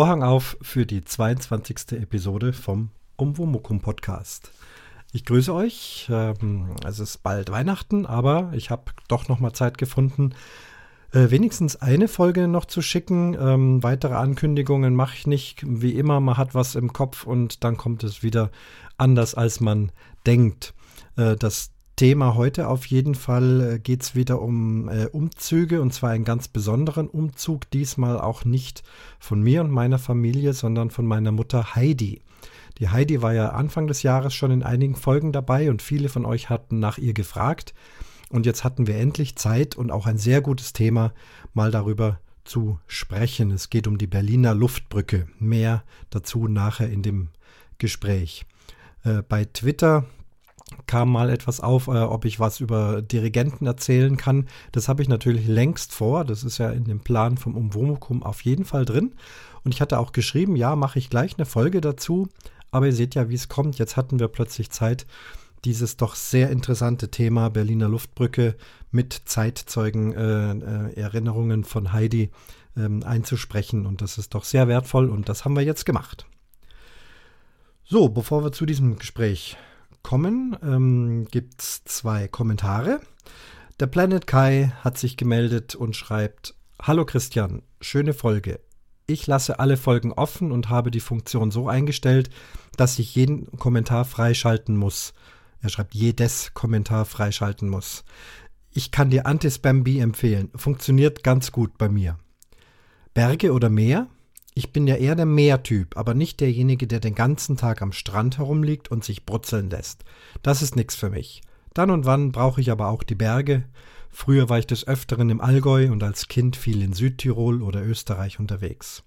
Vorhang auf für die 22. Episode vom Umwomukum Podcast. Ich grüße euch. Ähm, es ist bald Weihnachten, aber ich habe doch noch mal Zeit gefunden, äh, wenigstens eine Folge noch zu schicken. Ähm, weitere Ankündigungen mache ich nicht. Wie immer, man hat was im Kopf und dann kommt es wieder anders, als man denkt. Äh, das Thema heute auf jeden Fall äh, geht es wieder um äh, Umzüge und zwar einen ganz besonderen Umzug. Diesmal auch nicht von mir und meiner Familie, sondern von meiner Mutter Heidi. Die Heidi war ja Anfang des Jahres schon in einigen Folgen dabei und viele von euch hatten nach ihr gefragt. Und jetzt hatten wir endlich Zeit und auch ein sehr gutes Thema, mal darüber zu sprechen. Es geht um die Berliner Luftbrücke. Mehr dazu nachher in dem Gespräch. Äh, bei Twitter kam mal etwas auf, äh, ob ich was über Dirigenten erzählen kann. Das habe ich natürlich längst vor. Das ist ja in dem Plan vom Umwomukum auf jeden Fall drin. Und ich hatte auch geschrieben, ja, mache ich gleich eine Folge dazu. Aber ihr seht ja, wie es kommt. Jetzt hatten wir plötzlich Zeit, dieses doch sehr interessante Thema Berliner Luftbrücke mit Zeitzeugen, äh, äh, Erinnerungen von Heidi ähm, einzusprechen. Und das ist doch sehr wertvoll und das haben wir jetzt gemacht. So, bevor wir zu diesem Gespräch kommen, ähm, gibt es zwei Kommentare. Der Planet Kai hat sich gemeldet und schreibt: Hallo Christian, schöne Folge. Ich lasse alle Folgen offen und habe die Funktion so eingestellt, dass ich jeden Kommentar freischalten muss. Er schreibt, jedes Kommentar freischalten muss. Ich kann dir Anti-Spam-B empfehlen. Funktioniert ganz gut bei mir. Berge oder Meer? Ich bin ja eher der Meertyp, aber nicht derjenige, der den ganzen Tag am Strand herumliegt und sich brutzeln lässt. Das ist nichts für mich. Dann und wann brauche ich aber auch die Berge. Früher war ich des Öfteren im Allgäu und als Kind viel in Südtirol oder Österreich unterwegs.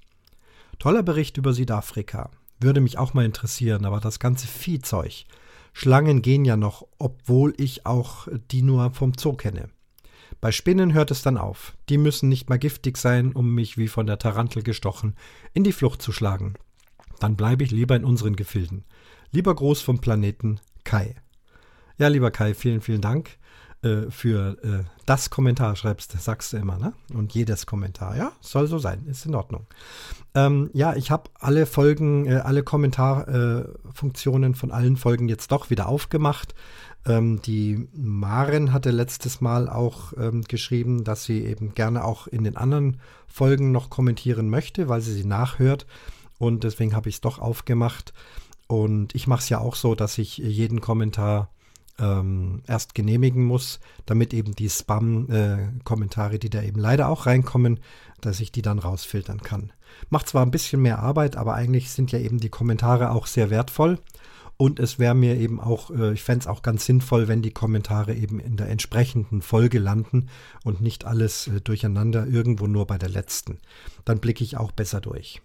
Toller Bericht über Südafrika. Würde mich auch mal interessieren, aber das ganze Viehzeug. Schlangen gehen ja noch, obwohl ich auch die nur vom Zoo kenne. Bei Spinnen hört es dann auf. Die müssen nicht mal giftig sein, um mich wie von der Tarantel gestochen in die Flucht zu schlagen. Dann bleibe ich lieber in unseren Gefilden. Lieber groß vom Planeten Kai. Ja, lieber Kai, vielen, vielen Dank äh, für äh, das Kommentar, schreibst, sagst du immer, ne? Und jedes Kommentar, ja, soll so sein, ist in Ordnung. Ähm, ja, ich habe alle Folgen, äh, alle Kommentarfunktionen von allen Folgen jetzt doch wieder aufgemacht. Ähm, die Maren hatte letztes Mal auch ähm, geschrieben, dass sie eben gerne auch in den anderen Folgen noch kommentieren möchte, weil sie sie nachhört. Und deswegen habe ich es doch aufgemacht. Und ich mache es ja auch so, dass ich jeden Kommentar ähm, erst genehmigen muss, damit eben die Spam-Kommentare, äh, die da eben leider auch reinkommen, dass ich die dann rausfiltern kann. Macht zwar ein bisschen mehr Arbeit, aber eigentlich sind ja eben die Kommentare auch sehr wertvoll. Und es wäre mir eben auch, äh, ich fände es auch ganz sinnvoll, wenn die Kommentare eben in der entsprechenden Folge landen und nicht alles äh, durcheinander irgendwo nur bei der letzten. Dann blicke ich auch besser durch.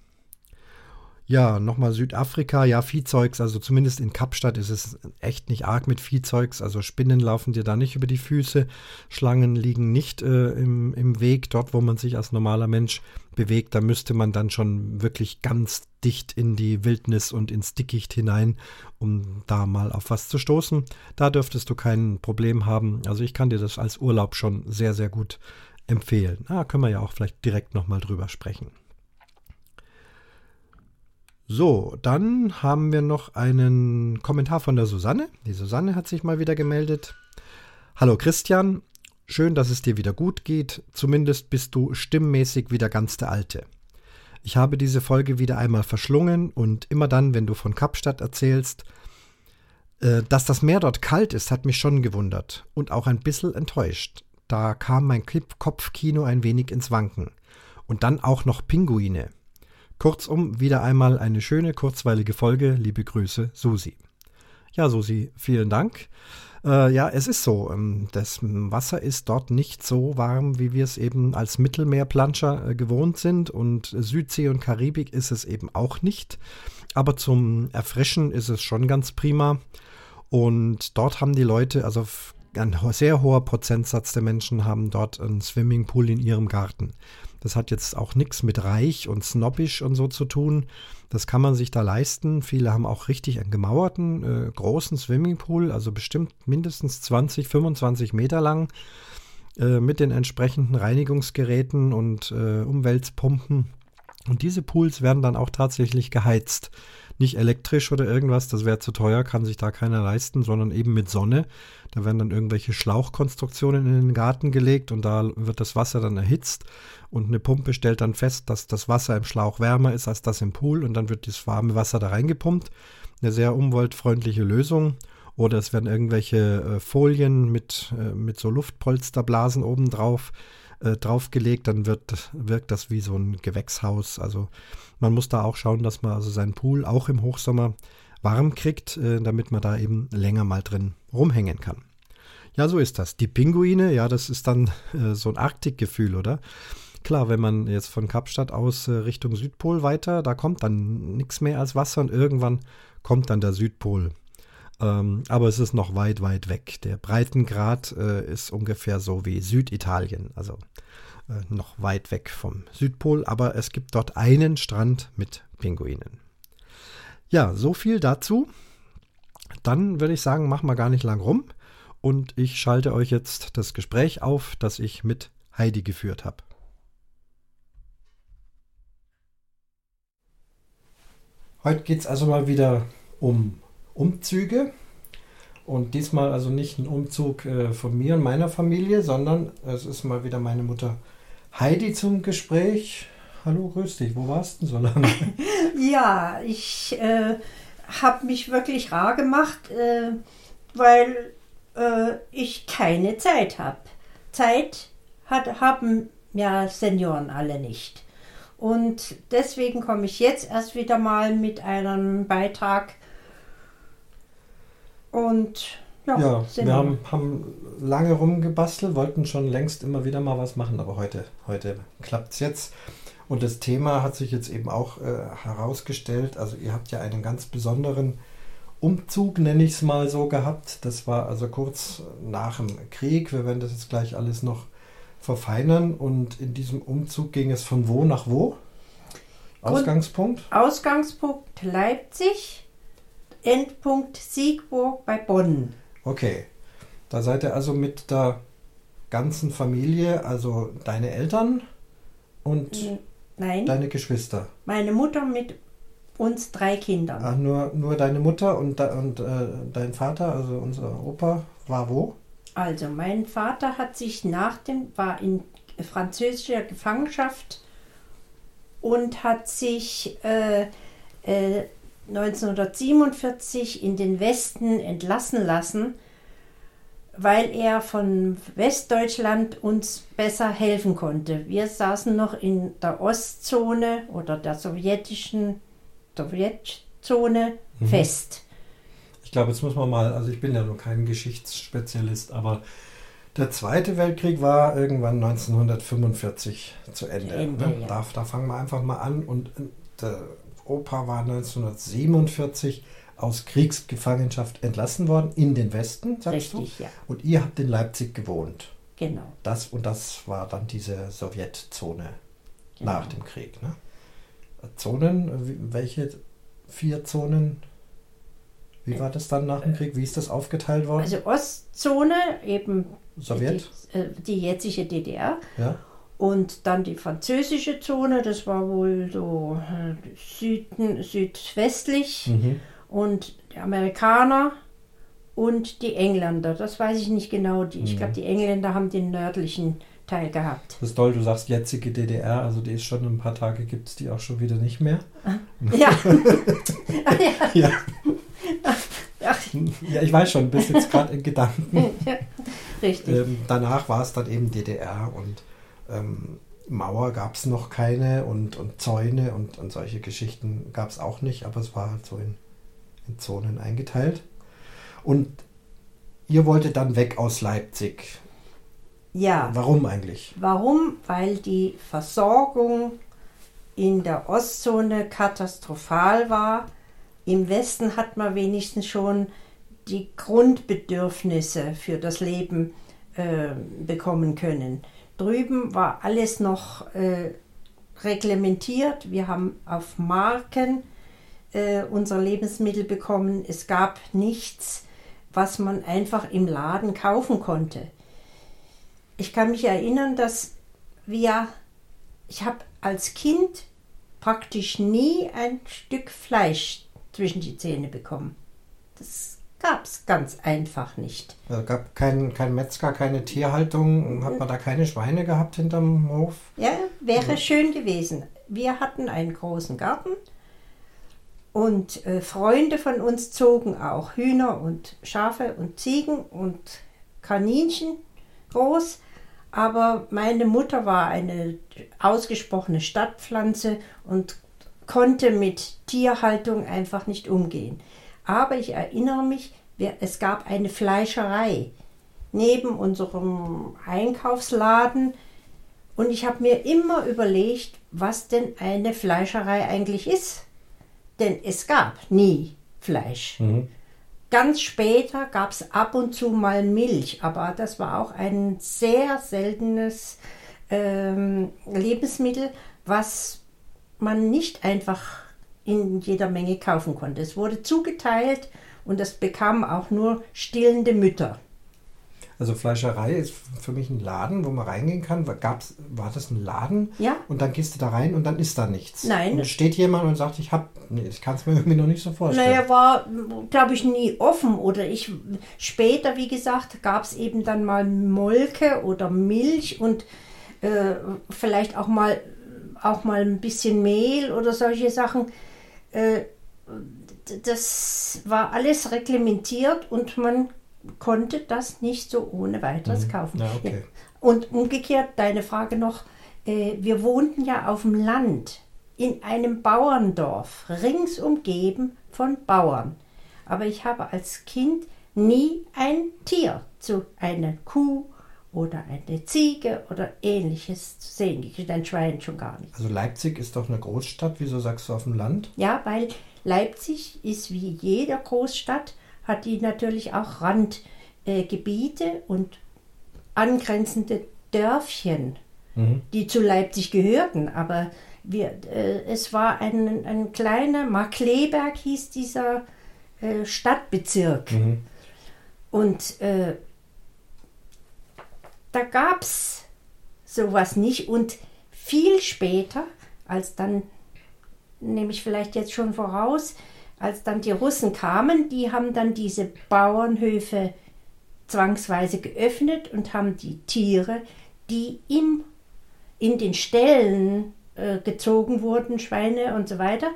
Ja, nochmal Südafrika, ja, Viehzeugs, also zumindest in Kapstadt ist es echt nicht arg mit Viehzeugs, also Spinnen laufen dir da nicht über die Füße, Schlangen liegen nicht äh, im, im Weg, dort wo man sich als normaler Mensch bewegt, da müsste man dann schon wirklich ganz dicht in die Wildnis und ins Dickicht hinein, um da mal auf was zu stoßen. Da dürftest du kein Problem haben, also ich kann dir das als Urlaub schon sehr, sehr gut empfehlen. Da können wir ja auch vielleicht direkt nochmal drüber sprechen. So, dann haben wir noch einen Kommentar von der Susanne. Die Susanne hat sich mal wieder gemeldet. Hallo Christian, schön, dass es dir wieder gut geht. Zumindest bist du stimmmäßig wieder ganz der Alte. Ich habe diese Folge wieder einmal verschlungen und immer dann, wenn du von Kapstadt erzählst, äh, dass das Meer dort kalt ist, hat mich schon gewundert und auch ein bisschen enttäuscht. Da kam mein Kopfkino ein wenig ins Wanken. Und dann auch noch Pinguine. Kurzum, wieder einmal eine schöne, kurzweilige Folge. Liebe Grüße, Susi. Ja, Susi, vielen Dank. Äh, ja, es ist so. Ähm, das Wasser ist dort nicht so warm, wie wir es eben als Mittelmeerplanscher äh, gewohnt sind. Und Südsee und Karibik ist es eben auch nicht. Aber zum Erfrischen ist es schon ganz prima. Und dort haben die Leute, also ein sehr hoher Prozentsatz der Menschen haben dort einen Swimmingpool in ihrem Garten. Das hat jetzt auch nichts mit reich und snobbisch und so zu tun. Das kann man sich da leisten. Viele haben auch richtig einen gemauerten, äh, großen Swimmingpool, also bestimmt mindestens 20, 25 Meter lang, äh, mit den entsprechenden Reinigungsgeräten und äh, Umweltpumpen. Und diese Pools werden dann auch tatsächlich geheizt. Nicht elektrisch oder irgendwas, das wäre zu teuer, kann sich da keiner leisten, sondern eben mit Sonne. Da werden dann irgendwelche Schlauchkonstruktionen in den Garten gelegt und da wird das Wasser dann erhitzt und eine Pumpe stellt dann fest, dass das Wasser im Schlauch wärmer ist als das im Pool und dann wird das warme Wasser da reingepumpt. Eine sehr umweltfreundliche Lösung. Oder es werden irgendwelche äh, Folien mit, äh, mit so Luftpolsterblasen oben drauf äh, draufgelegt, dann wird, wirkt das wie so ein Gewächshaus. Also man muss da auch schauen, dass man also seinen Pool auch im Hochsommer warm kriegt, äh, damit man da eben länger mal drin rumhängen kann. Ja, so ist das. Die Pinguine, ja, das ist dann äh, so ein Arktikgefühl, oder? Klar, wenn man jetzt von Kapstadt aus äh, Richtung Südpol weiter, da kommt dann nichts mehr als Wasser und irgendwann kommt dann der Südpol. Ähm, aber es ist noch weit, weit weg. Der Breitengrad äh, ist ungefähr so wie Süditalien, also äh, noch weit weg vom Südpol, aber es gibt dort einen Strand mit Pinguinen. Ja, so viel dazu. Dann würde ich sagen, machen wir gar nicht lang rum und ich schalte euch jetzt das Gespräch auf, das ich mit Heidi geführt habe. Heute geht es also mal wieder um Umzüge. Und diesmal also nicht ein Umzug äh, von mir und meiner Familie, sondern es ist mal wieder meine Mutter Heidi zum Gespräch. Hallo, grüß dich. Wo warst du denn so lange? ja, ich äh, habe mich wirklich rar gemacht, äh, weil äh, ich keine Zeit habe. Zeit hat, haben ja Senioren alle nicht. Und deswegen komme ich jetzt erst wieder mal mit einem Beitrag und ja, ja wir haben, haben lange rumgebastelt, wollten schon längst immer wieder mal was machen, aber heute, heute klappt es jetzt. Und das Thema hat sich jetzt eben auch äh, herausgestellt. Also ihr habt ja einen ganz besonderen Umzug, nenne ich es mal so, gehabt. Das war also kurz nach dem Krieg. Wir werden das jetzt gleich alles noch verfeinern. Und in diesem Umzug ging es von wo nach wo? Ausgangspunkt? Ausgangspunkt Leipzig. Endpunkt Siegburg bei Bonn. Okay. Da seid ihr also mit der ganzen Familie, also deine Eltern und Nein. deine Geschwister. Meine Mutter mit uns drei Kindern. Ach, nur, nur deine Mutter und, und äh, dein Vater, also unser Opa, war wo? Also mein Vater hat sich nach dem, war in französischer Gefangenschaft und hat sich äh, äh, 1947 in den Westen entlassen lassen, weil er von Westdeutschland uns besser helfen konnte. Wir saßen noch in der Ostzone oder der sowjetischen Sowjetzone mhm. fest. Ich glaube, jetzt muss man mal, also ich bin ja nur kein Geschichtsspezialist, aber der Zweite Weltkrieg war irgendwann 1945 zu Ende. Ende ne? ja. da, da fangen wir einfach mal an und äh, der Opa war 1947 aus Kriegsgefangenschaft entlassen worden in den Westen, sagst Richtig, du? Ja. Und ihr habt in Leipzig gewohnt. Genau. Das und das war dann diese Sowjetzone genau. nach dem Krieg. Ne? Zonen, welche vier Zonen? Wie war das dann nach dem Krieg? Wie ist das aufgeteilt worden? Also Ostzone, eben Sowjet? Die, äh, die jetzige DDR. Ja. Und dann die französische Zone, das war wohl so äh, Süden, südwestlich. Mhm. Und die Amerikaner und die Engländer, das weiß ich nicht genau. Die, mhm. Ich glaube, die Engländer haben den nördlichen Teil gehabt. Das ist toll, du sagst jetzige DDR, also die ist schon ein paar Tage, gibt es die auch schon wieder nicht mehr. Ja. ja. ja. ja, ich weiß schon, bist jetzt gerade in Gedanken. Ja, richtig. Ähm, danach war es dann eben DDR und ähm, Mauer gab es noch keine und, und Zäune und, und solche Geschichten gab es auch nicht, aber es war halt so in, in Zonen eingeteilt. Und ihr wolltet dann weg aus Leipzig. Ja. Warum eigentlich? Warum? Weil die Versorgung in der Ostzone katastrophal war. Im Westen hat man wenigstens schon die Grundbedürfnisse für das Leben äh, bekommen können. Drüben war alles noch äh, reglementiert. Wir haben auf Marken äh, unser Lebensmittel bekommen. Es gab nichts, was man einfach im Laden kaufen konnte. Ich kann mich erinnern, dass wir, ich habe als Kind praktisch nie ein Stück Fleisch zwischen die Zähne bekommen. Das gab es ganz einfach nicht. Es gab keinen kein Metzger, keine Tierhaltung. Hat man da keine Schweine gehabt hinterm Hof? Ja, wäre schön gewesen. Wir hatten einen großen Garten und äh, Freunde von uns zogen auch Hühner und Schafe und Ziegen und Kaninchen groß. Aber meine Mutter war eine ausgesprochene Stadtpflanze und konnte mit Tierhaltung einfach nicht umgehen. Aber ich erinnere mich, es gab eine Fleischerei neben unserem Einkaufsladen und ich habe mir immer überlegt, was denn eine Fleischerei eigentlich ist. Denn es gab nie Fleisch. Mhm. Ganz später gab es ab und zu mal Milch, aber das war auch ein sehr seltenes ähm, Lebensmittel, was man nicht einfach in jeder Menge kaufen konnte. Es wurde zugeteilt und das bekamen auch nur stillende Mütter. Also Fleischerei ist für mich ein Laden, wo man reingehen kann. Gab's, war das ein Laden? Ja. Und dann gehst du da rein und dann ist da nichts. Nein. Und steht jemand und sagt, ich habe, nee, ich kann es mir irgendwie noch nicht so vorstellen. Naja, war, glaube ich, nie offen. Oder ich, später, wie gesagt, gab es eben dann mal Molke oder Milch und äh, vielleicht auch mal, auch mal ein bisschen Mehl oder solche Sachen. Äh, das war alles reglementiert und man konnte das nicht so ohne weiteres mhm. kaufen. Ja, okay. Und umgekehrt, deine Frage noch, äh, wir wohnten ja auf dem Land in einem Bauerndorf, rings umgeben von Bauern. Aber ich habe als Kind nie ein Tier zu einer Kuh oder eine Ziege oder ähnliches zu sehen gekriegt, ein Schwein schon gar nicht. Also Leipzig ist doch eine Großstadt, wieso sagst du auf dem Land? Ja, weil Leipzig ist wie jede Großstadt hat die natürlich auch Randgebiete äh, und angrenzende Dörfchen, mhm. die zu Leipzig gehörten. Aber wir, äh, es war ein, ein kleiner, Markleberg hieß dieser äh, Stadtbezirk. Mhm. Und äh, da gab es sowas nicht. Und viel später, als dann, nehme ich vielleicht jetzt schon voraus, als dann die Russen kamen, die haben dann diese Bauernhöfe zwangsweise geöffnet und haben die Tiere, die im, in den Ställen äh, gezogen wurden, Schweine und so weiter,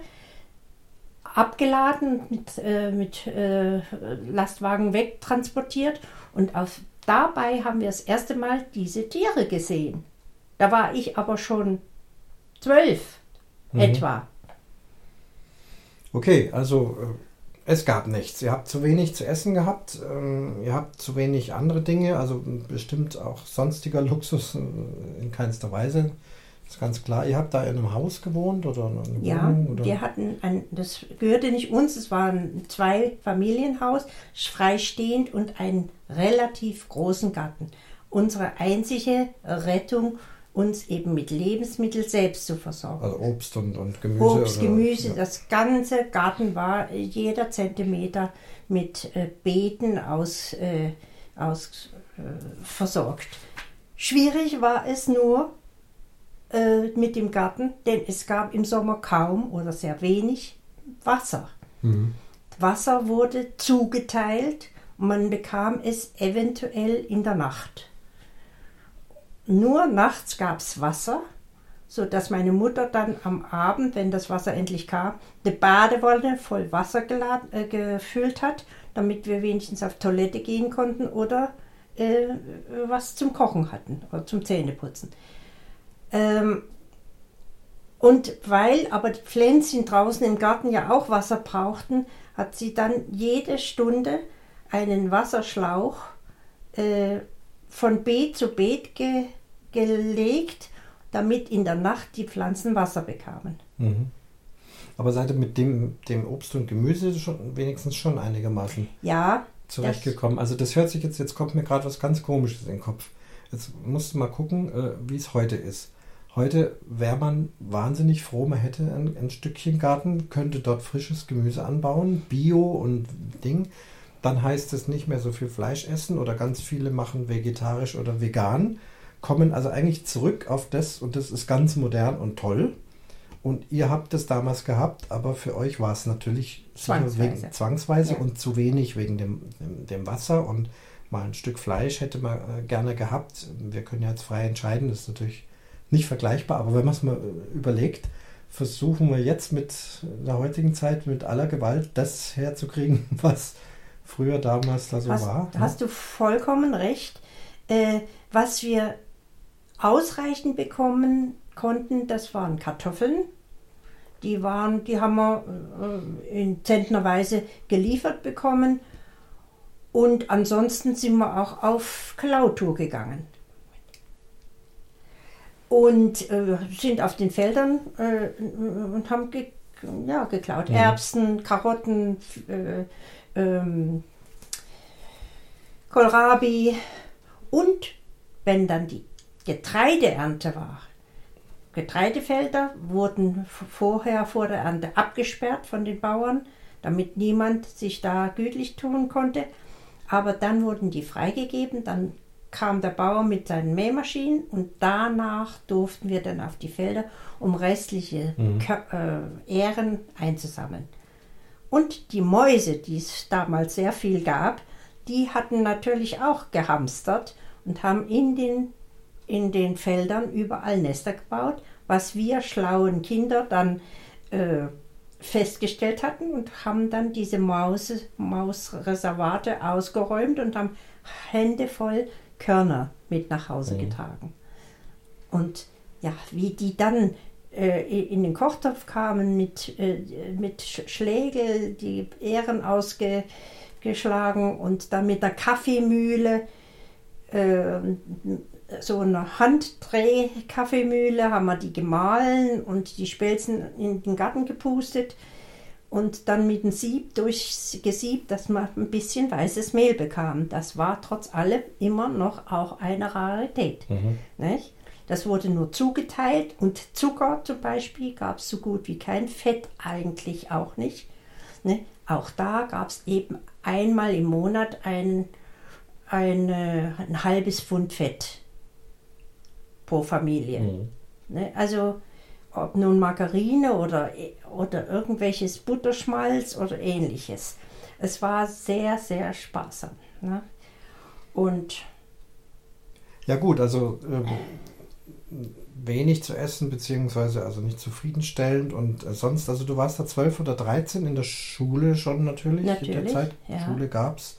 abgeladen, mit, äh, mit äh, Lastwagen wegtransportiert und auf, dabei haben wir das erste Mal diese Tiere gesehen. Da war ich aber schon zwölf mhm. etwa. Okay, also äh, es gab nichts. Ihr habt zu wenig zu essen gehabt, ähm, ihr habt zu wenig andere Dinge, also bestimmt auch sonstiger Luxus äh, in keinster Weise. Ist ganz klar. Ihr habt da in einem Haus gewohnt oder in einer ja, Wohnung? Oder? wir hatten ein, das gehörte nicht uns, es war ein Zwei-Familienhaus, freistehend und einen relativ großen Garten. Unsere einzige Rettung uns eben mit Lebensmitteln selbst zu versorgen. Also Obst und, und Gemüse. Obst, oder, Gemüse, ja. das ganze Garten war jeder Zentimeter mit äh, Beeten aus, äh, aus äh, versorgt. Schwierig war es nur äh, mit dem Garten, denn es gab im Sommer kaum oder sehr wenig Wasser. Mhm. Wasser wurde zugeteilt und man bekam es eventuell in der Nacht. Nur nachts gab es Wasser, sodass meine Mutter dann am Abend, wenn das Wasser endlich kam, eine Badewanne voll Wasser geladen, äh, gefüllt hat, damit wir wenigstens auf Toilette gehen konnten oder äh, was zum Kochen hatten oder zum Zähneputzen. Ähm, und weil aber die Pflänzchen draußen im Garten ja auch Wasser brauchten, hat sie dann jede Stunde einen Wasserschlauch äh, von Beet zu Beet ge, gelegt, damit in der Nacht die Pflanzen Wasser bekamen. Mhm. Aber seid ihr mit dem, dem Obst und Gemüse schon, wenigstens schon einigermaßen ja, zurechtgekommen? Also das hört sich jetzt, jetzt kommt mir gerade was ganz Komisches in den Kopf. Jetzt musst du mal gucken, äh, wie es heute ist. Heute wäre man wahnsinnig froh, man hätte ein, ein, Stückchen Garten, könnte dort frisches Gemüse anbauen, Bio und Ding dann heißt es nicht mehr so viel Fleisch essen oder ganz viele machen vegetarisch oder vegan, kommen also eigentlich zurück auf das und das ist ganz modern und toll. Und ihr habt es damals gehabt, aber für euch war es natürlich Zwangsweise. Wegen, zwangsweise Ja. und zu wenig wegen dem, dem, dem Wasser und mal ein Stück Fleisch hätte man äh, gerne gehabt. Wir können ja jetzt frei entscheiden, das ist natürlich nicht vergleichbar, aber wenn man es mal äh, überlegt, versuchen wir jetzt mit der heutigen Zeit mit aller Gewalt das herzukriegen, was früher damals da so hast, war. ne? hast du vollkommen recht. Äh, was wir ausreichend bekommen konnten, das waren Kartoffeln. Die, waren, die haben wir äh, in zentnerweise geliefert bekommen. Und ansonsten sind wir auch auf Klautour gegangen. Und äh, sind auf den Feldern äh, und haben ge ja, geklaut. Mhm. Erbsen, Karotten, äh, ähm, Kohlrabi. Und wenn dann die Getreideernte war, Getreidefelder wurden vorher vor der Ernte abgesperrt von den Bauern, damit niemand sich da gütlich tun konnte. Aber dann wurden die freigegeben, dann kam der Bauer mit seinen Mähmaschinen und danach durften wir dann auf die Felder, um restliche Kö- äh, Ähren einzusammeln. Und die Mäuse, die es damals sehr viel gab, die hatten natürlich auch gehamstert und haben in den, in den Feldern überall Nester gebaut, was wir schlauen Kinder dann äh, festgestellt hatten und haben dann diese Maus, Mausreservate ausgeräumt und haben Hände voll Körner mit nach Hause getragen. Und ja, wie die dann äh, in den Kochtopf kamen mit, äh, mit Sch- Schlägel, die Ähren ausgeschlagen und dann mit der Kaffeemühle, äh, so eine Handdreh-Kaffeemühle, haben wir die gemahlen und die Spelzen in den Garten gepustet und dann mit dem Sieb durchgesiebt, dass man ein bisschen weißes Mehl bekam. Das war trotz allem immer noch auch eine Rarität. Nicht? Das wurde nur zugeteilt und Zucker zum Beispiel gab es so gut wie kein Fett eigentlich auch nicht. Ne? Auch da gab es eben einmal im Monat ein, eine, ein halbes Pfund Fett pro Familie. Ne? Also ob nun Margarine oder, oder irgendwelches Butterschmalz oder ähnliches. Es war sehr, sehr sparsam. Ne? Und Ja gut, also ähm, wenig zu essen, beziehungsweise also nicht zufriedenstellend und äh, sonst, also du warst da 12 oder 13 in der Schule schon natürlich, in der Natürlich, Zeit. ja. Schule gab's.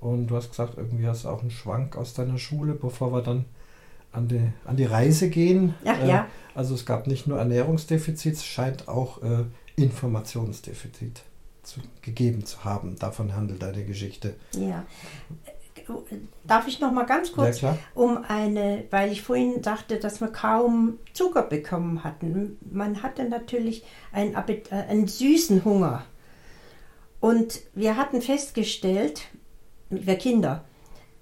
Und du hast gesagt, irgendwie hast du auch einen Schwank aus deiner Schule, bevor wir dann an die, an die Reise gehen. Ach ja. Also es gab nicht nur Ernährungsdefizit, es scheint auch äh, Informationsdefizit zu, gegeben zu haben. Davon handelt deine Geschichte. ja. Darf ich noch mal ganz kurz Ja, um eine, weil ich vorhin sagte, dass wir kaum Zucker bekommen hatten. Man hatte natürlich einen, äh, einen süßen Hunger. Und wir hatten festgestellt, wir Kinder,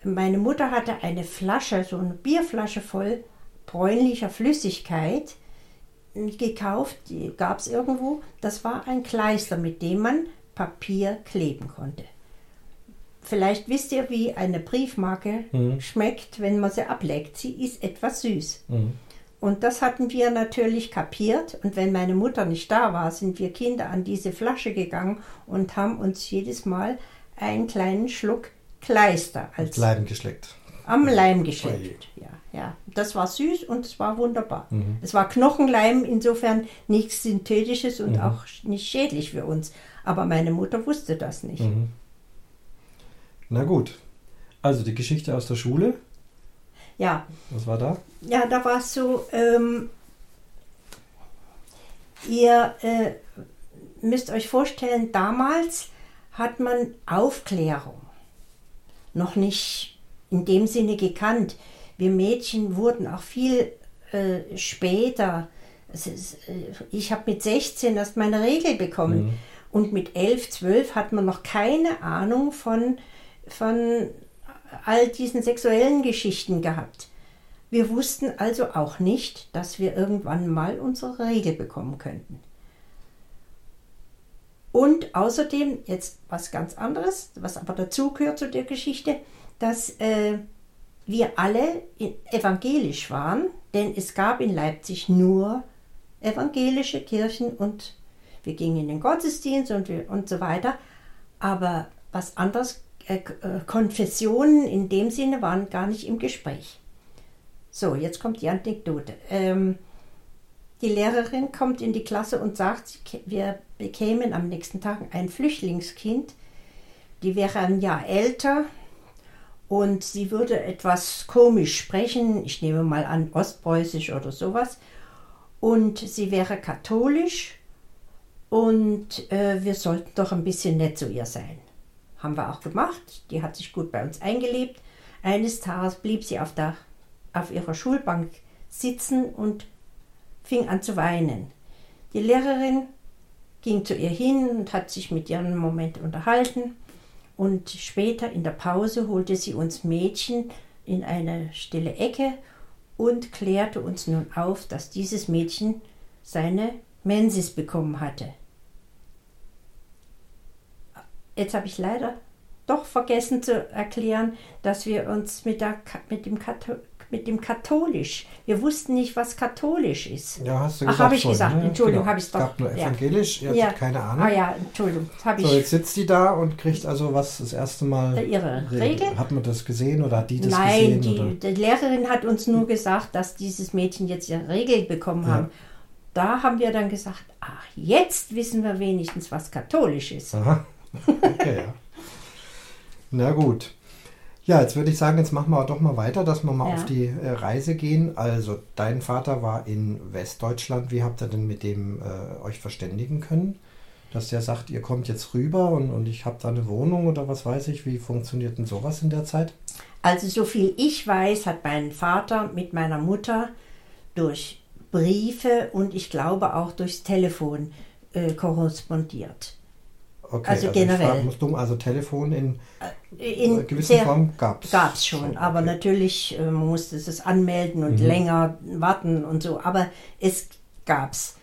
meine Mutter hatte eine Flasche, so eine Bierflasche voll bräunlicher Flüssigkeit gekauft, die gab es irgendwo. Das war ein Kleister, mit dem man Papier kleben konnte. Vielleicht wisst ihr, wie eine Briefmarke schmeckt, wenn man sie ableckt. Sie ist etwas süß. Und das hatten wir natürlich kapiert. Und wenn meine Mutter nicht da war, sind wir Kinder an diese Flasche gegangen und haben uns jedes Mal einen kleinen Schluck Kleister als Leiden geschleckt. am Leim geschleppt. Ja, ja. Das war süß und es war wunderbar. Es war Knochenleim, insofern nichts Synthetisches und auch nicht schädlich für uns. Aber meine Mutter wusste das nicht. Na gut. Also die Geschichte aus der Schule. Ja, Was war da? ja, da war es so, ähm, ihr äh, müsst euch vorstellen, damals hat man Aufklärung noch nicht in dem Sinne gekannt. Wir Mädchen wurden auch viel äh, später. Ist, äh, ich habe mit 16 erst meine Regel bekommen. Und mit 11, 12 hat man noch keine Ahnung von, von all diesen sexuellen Geschichten gehabt. Wir wussten also auch nicht, dass wir irgendwann mal unsere Regel bekommen könnten. Und außerdem, jetzt was ganz anderes, was aber dazugehört zu der Geschichte, dass äh, wir alle evangelisch waren, denn es gab in Leipzig nur evangelische Kirchen und wir gingen in den Gottesdienst und, wir, und so weiter. Aber was anderes, äh, äh, Konfessionen in dem Sinne waren gar nicht im Gespräch. So, jetzt kommt die Anekdote. Ähm, die Lehrerin kommt in die Klasse und sagt, wir bekämen am nächsten Tag ein Flüchtlingskind. Die wäre ein Jahr älter und sie würde etwas komisch sprechen. Ich nehme mal an, ostpreußisch oder sowas. Und sie wäre katholisch und äh, wir sollten doch ein bisschen nett zu ihr sein. Haben wir auch gemacht. Die hat sich gut bei uns eingelebt. Eines Tages blieb sie auf, der, auf ihrer Schulbank sitzen und fing an zu weinen. Die Lehrerin ging zu ihr hin und hat sich mit ihr einen Moment unterhalten. Und später in der Pause holte sie uns Mädchen in eine stille Ecke und klärte uns nun auf, dass dieses Mädchen seine Mensis bekommen hatte. Jetzt habe ich leider doch vergessen zu erklären, dass wir uns mit, der, mit dem Kathol mit dem katholisch. Wir wussten nicht, was katholisch ist. Ja, hast du Ach, habe ich schon, gesagt. ne? Entschuldigung, Genau. habe ich Es doch. gab nur ja. evangelisch, ihr Ja. keine Ahnung. Ah ja, Entschuldigung, habe So, ich. jetzt sitzt die da und kriegt also was das erste Mal. Ihre Regel? Hat man das gesehen oder hat die das Nein, gesehen? oder? die, die Lehrerin hat uns nur gesagt, dass dieses Mädchen jetzt ihre Regel bekommen Ja. haben. Da haben wir dann gesagt, ach, jetzt wissen wir wenigstens, was katholisch ist. Aha. Okay, ja. Na gut. Ja, jetzt würde ich sagen, jetzt machen wir doch mal weiter, dass wir mal Ja. auf die äh, Reise gehen. Also, dein Vater war in Westdeutschland. Wie habt ihr denn mit dem äh, euch verständigen können? Dass der sagt, ihr kommt jetzt rüber und, und ich habe da eine Wohnung oder was weiß ich. Wie funktioniert denn sowas in der Zeit? Also so viel ich weiß, hat mein Vater mit meiner Mutter durch Briefe und ich glaube auch durchs Telefon äh, korrespondiert. Okay, Also ich generell. dumm, also Telefon in, In einer gewissen sehr- Form gab es. Gab es schon, aber okay. natürlich äh, man musste es anmelden und länger warten und so, aber es gab's.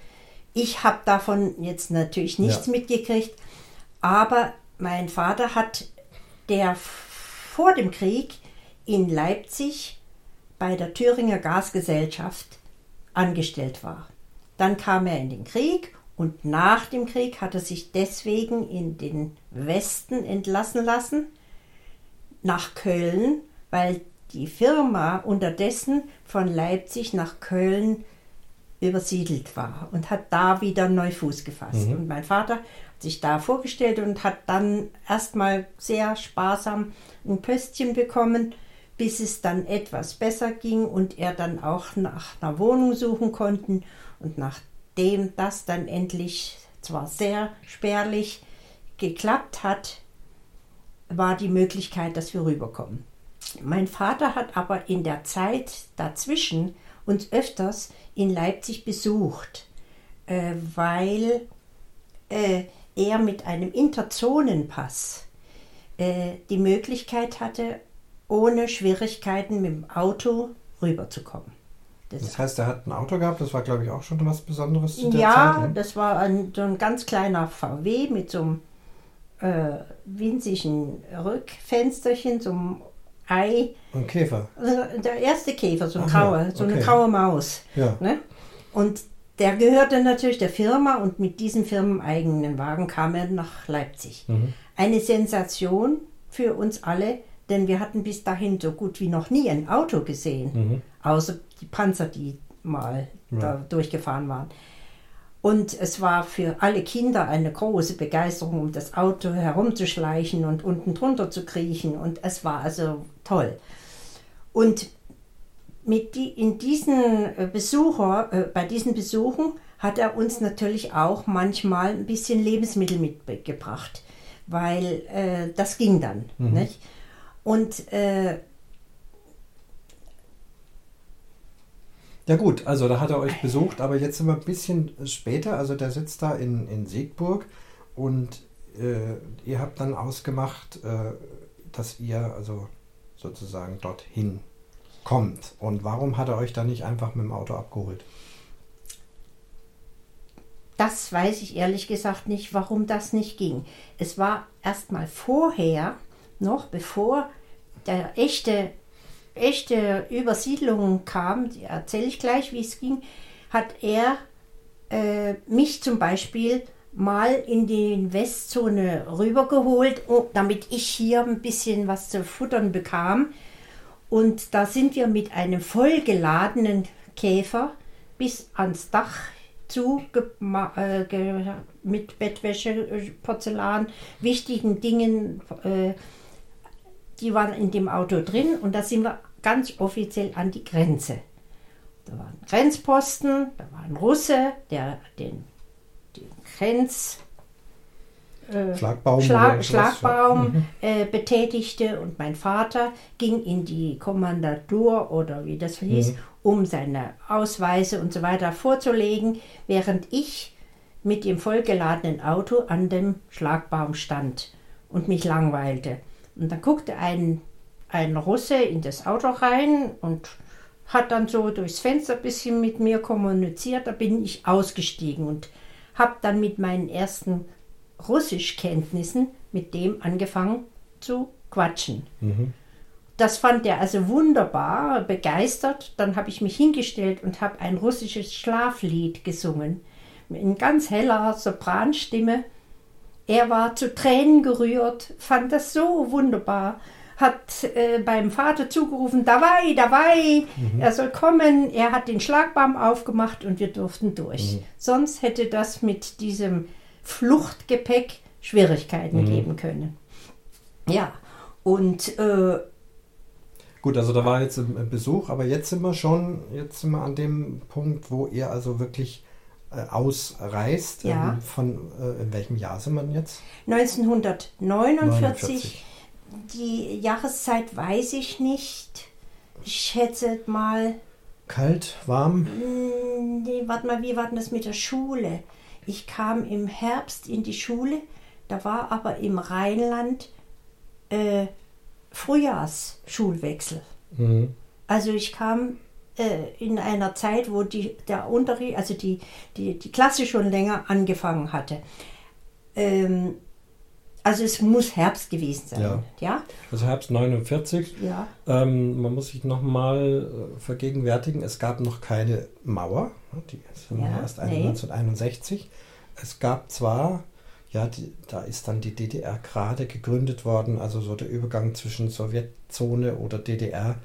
Ich habe davon jetzt natürlich nichts Ja. mitgekriegt, aber mein Vater hat, der vor dem Krieg in Leipzig bei der Thüringer Gasgesellschaft angestellt war. Dann kam er in den Krieg und nach dem Krieg hat er sich deswegen in den Westen entlassen lassen nach Köln, weil die Firma unterdessen von Leipzig nach Köln übersiedelt war und hat da wieder neu Fuß gefasst. Und mein Vater hat sich da vorgestellt und hat dann erstmal sehr sparsam ein Pöstchen bekommen, bis es dann etwas besser ging und er dann auch nach einer Wohnung suchen konnten. Und nachdem das dann endlich zwar sehr spärlich geklappt hat, war die Möglichkeit, dass wir rüberkommen. Mein Vater hat aber in der Zeit dazwischen uns öfters in Leipzig besucht, äh, weil äh, er mit einem Interzonenpass äh, die Möglichkeit hatte, ohne Schwierigkeiten mit dem Auto rüberzukommen. Das Das heißt, er hat ein Auto gehabt, das war, glaube ich, auch schon was Besonderes zu der ja, Zeit. ne? das war ein, so ein ganz kleiner VW mit so einem äh, winzigen Rückfensterchen, so einem Ei. Ein Käfer. Also der erste Käfer, so ein Ach ja, grauer, so eine okay. graue Maus. Ja. Ne? Und der gehörte natürlich der Firma und mit diesem firmeneigenen Wagen kam er nach Leipzig. Mhm. Eine Sensation für uns alle, denn wir hatten bis dahin so gut wie noch nie ein Auto gesehen, Mhm. außer die Panzer, die mal Ja. da durchgefahren waren. Und es war für alle Kinder eine große Begeisterung, um das Auto herumzuschleichen und unten drunter zu kriechen. Und es war also toll. Und mit die, in diesen äh, Besucher, äh, bei diesen Besuchen hat er uns natürlich auch manchmal ein bisschen Lebensmittel mitgebracht, weil äh, das ging dann. Nicht? Und äh, Ja gut, also da hat er euch besucht, aber jetzt sind wir ein bisschen später. Also der sitzt da in, in Siegburg und äh, ihr habt dann ausgemacht, äh, dass ihr also sozusagen dorthin kommt. Und warum hat er euch dann nicht einfach mit dem Auto abgeholt? Das weiß ich ehrlich gesagt nicht, warum das nicht ging. Es war erst mal vorher, noch bevor der echte, echte Übersiedlung kam, die erzähle ich gleich, wie es ging, hat er äh, mich zum Beispiel mal in die Westzone rübergeholt, damit ich hier ein bisschen was zu futtern bekam. Und da sind wir mit einem vollgeladenen Käfer bis ans Dach zu äh, mit Bettwäsche, Porzellan, wichtigen Dingen. Äh, die waren in dem Auto drin und da sind wir ganz offiziell an die Grenze. Da war ein Grenzposten, da war ein Russe, der den, den Grenz, äh, Schlagbaum, Schlag, Schlagbaum mhm. äh, betätigte und mein Vater ging in die Kommandatur oder wie das hieß, mhm. um seine Ausweise und so weiter vorzulegen, während ich mit dem vollgeladenen Auto an dem Schlagbaum stand und mich langweilte. Und dann guckte ein, ein Russe in das Auto rein und hat dann so durchs Fenster ein bisschen mit mir kommuniziert. Da bin ich ausgestiegen und habe dann mit meinen ersten Russischkenntnissen mit dem angefangen zu quatschen. Mhm. Das fand er also wunderbar, begeistert. Dann habe ich mich hingestellt und habe ein russisches Schlaflied gesungen. In ganz heller Sopranstimme. Er war zu Tränen gerührt, fand das so wunderbar hat äh, beim Vater zugerufen, dabei, dabei, mhm. er soll kommen. Er hat den Schlagbaum aufgemacht und wir durften durch. Mhm. Sonst hätte das mit diesem Fluchtgepäck Schwierigkeiten mhm. geben können. Ja, und äh, Gut, also da war jetzt ein Besuch, aber jetzt sind wir schon, jetzt sind wir an dem Punkt, wo ihr also wirklich äh, ausreist. Ja. Ähm, von äh, in welchem Jahr sind wir jetzt? 1949. 49 die Jahreszeit weiß ich nicht. Ich schätze mal. Kalt, warm? Hm, nee, warte mal, wie war denn das mit der Schule? Ich kam im Herbst in die Schule, da war aber im Rheinland äh, Frühjahrsschulwechsel. Mhm. Also ich kam äh, in einer Zeit, wo die, der Unterricht, also die, die, die Klasse schon länger angefangen hatte. Ähm, also es muss Herbst gewesen sein. Ja. ja? Also Herbst 49. Ja. Ähm, man muss sich nochmal äh, vergegenwärtigen, es gab noch keine Mauer. Die ist ja, erst nee. 1961. Es gab zwar, ja, die, da ist dann die DDR gerade gegründet worden, also so der Übergang zwischen Sowjetzone oder DDR,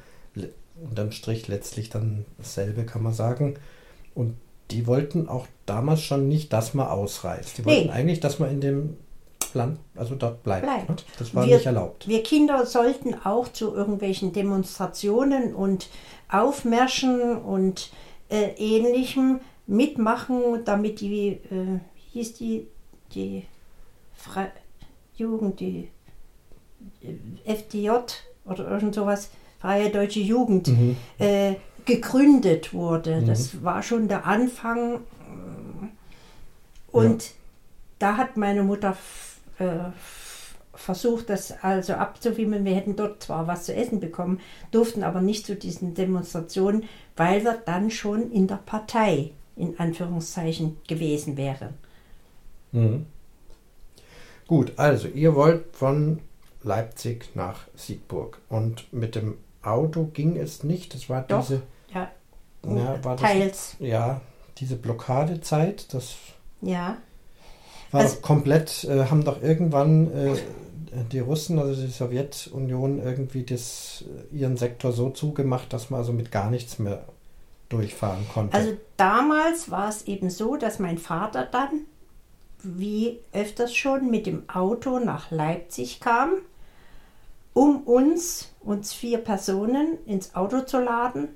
unterm Strich letztlich dann dasselbe, kann man sagen. Und die wollten auch damals schon nicht, dass man ausreist. Die wollten nee. eigentlich, dass man in dem Land, also dort bleibt. bleibt. Ne? Das war wir, nicht erlaubt. Wir Kinder sollten auch zu irgendwelchen Demonstrationen und Aufmärschen und äh, ähnlichem mitmachen, damit die, äh, hieß die, die Fre Jugend, die äh, FDJ oder irgend sowas, Freie Deutsche Jugend, mhm. äh, gegründet wurde. Mhm. Das war schon der Anfang. Und ja. da hat meine Mutter äh, versucht, das also abzuwimmeln. Wir hätten dort zwar was zu essen bekommen, durften aber nicht zu diesen Demonstrationen, weil wir dann schon in der Partei in Anführungszeichen gewesen wären. Mhm. Gut, also ihr wollt von Leipzig nach Siegburg und mit dem Auto ging es nicht. Das war Doch, diese ja, ja war teils. Das, ja, diese Blockadezeit. Das ja. War also, komplett, äh, haben doch irgendwann äh, die Russen, also die Sowjetunion, irgendwie das, äh, ihren Sektor so zugemacht, dass man also mit gar nichts mehr durchfahren konnte. Also damals war es eben so, dass mein Vater dann, wie öfters schon, mit dem Auto nach Leipzig kam, um uns, uns vier Personen, ins Auto zu laden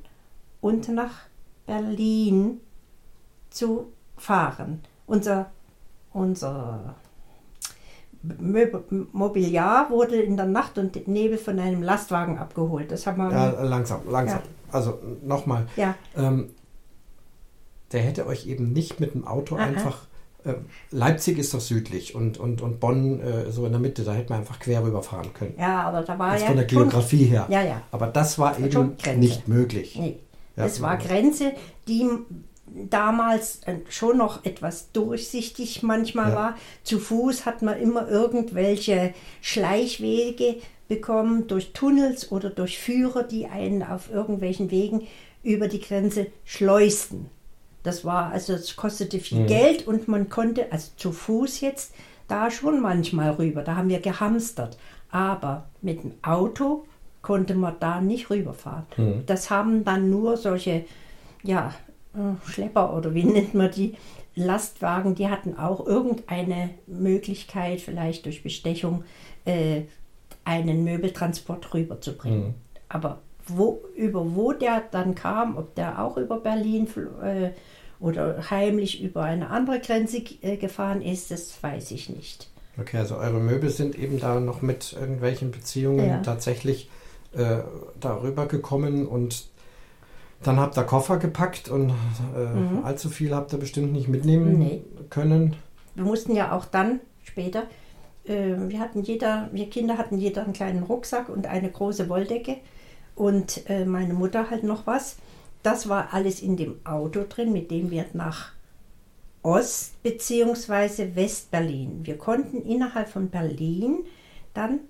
und nach Berlin zu fahren. Unser unser Mobiliar wurde in der Nacht und Nebel von einem Lastwagen abgeholt. Das haben wir. Ja, langsam, langsam. Ja. Also nochmal. Ja. Ähm, der hätte euch eben nicht mit dem Auto Aha. einfach. Äh, Leipzig ist doch südlich und, und, und Bonn äh, so in der Mitte, da hätte man einfach quer rüberfahren können. Ja, aber da war das ja. Von der Geografie her. Ja, ja. Aber das war eben nicht möglich. Nee. Ja. Es war Grenze, die damals äh, schon noch etwas durchsichtig manchmal ja. war. Zu Fuß hat man immer irgendwelche Schleichwege bekommen durch Tunnels oder durch Führer, die einen auf irgendwelchen Wegen über die Grenze schleusten. Das war, also es kostete viel Mhm. Geld und man konnte, also zu Fuß jetzt, da schon manchmal rüber. Da haben wir gehamstert. Aber mit dem Auto konnte man da nicht rüberfahren. Mhm. Das haben dann nur solche, ja, Schlepper oder wie nennt man die, Lastwagen, die hatten auch irgendeine Möglichkeit, vielleicht durch Bestechung, äh, einen Möbeltransport rüberzubringen. Mhm. Aber wo, über wo der dann kam, ob der auch über Berlin äh, oder heimlich über eine andere Grenze äh, gefahren ist, das weiß ich nicht. Okay, also eure Möbel sind eben da noch mit irgendwelchen Beziehungen Ja. tatsächlich äh, darüber gekommen und dann habt ihr Koffer gepackt und äh, allzu viel habt ihr bestimmt nicht mitnehmen Mhm. Nee. können. Wir mussten ja auch dann später, äh, wir hatten jeder, wir Kinder hatten jeder einen kleinen Rucksack und eine große Wolldecke und äh, meine Mutter halt noch was. Das war alles in dem Auto drin, mit dem wir nach Ost- bzw. West-Berlin. Wir konnten innerhalb von Berlin, dann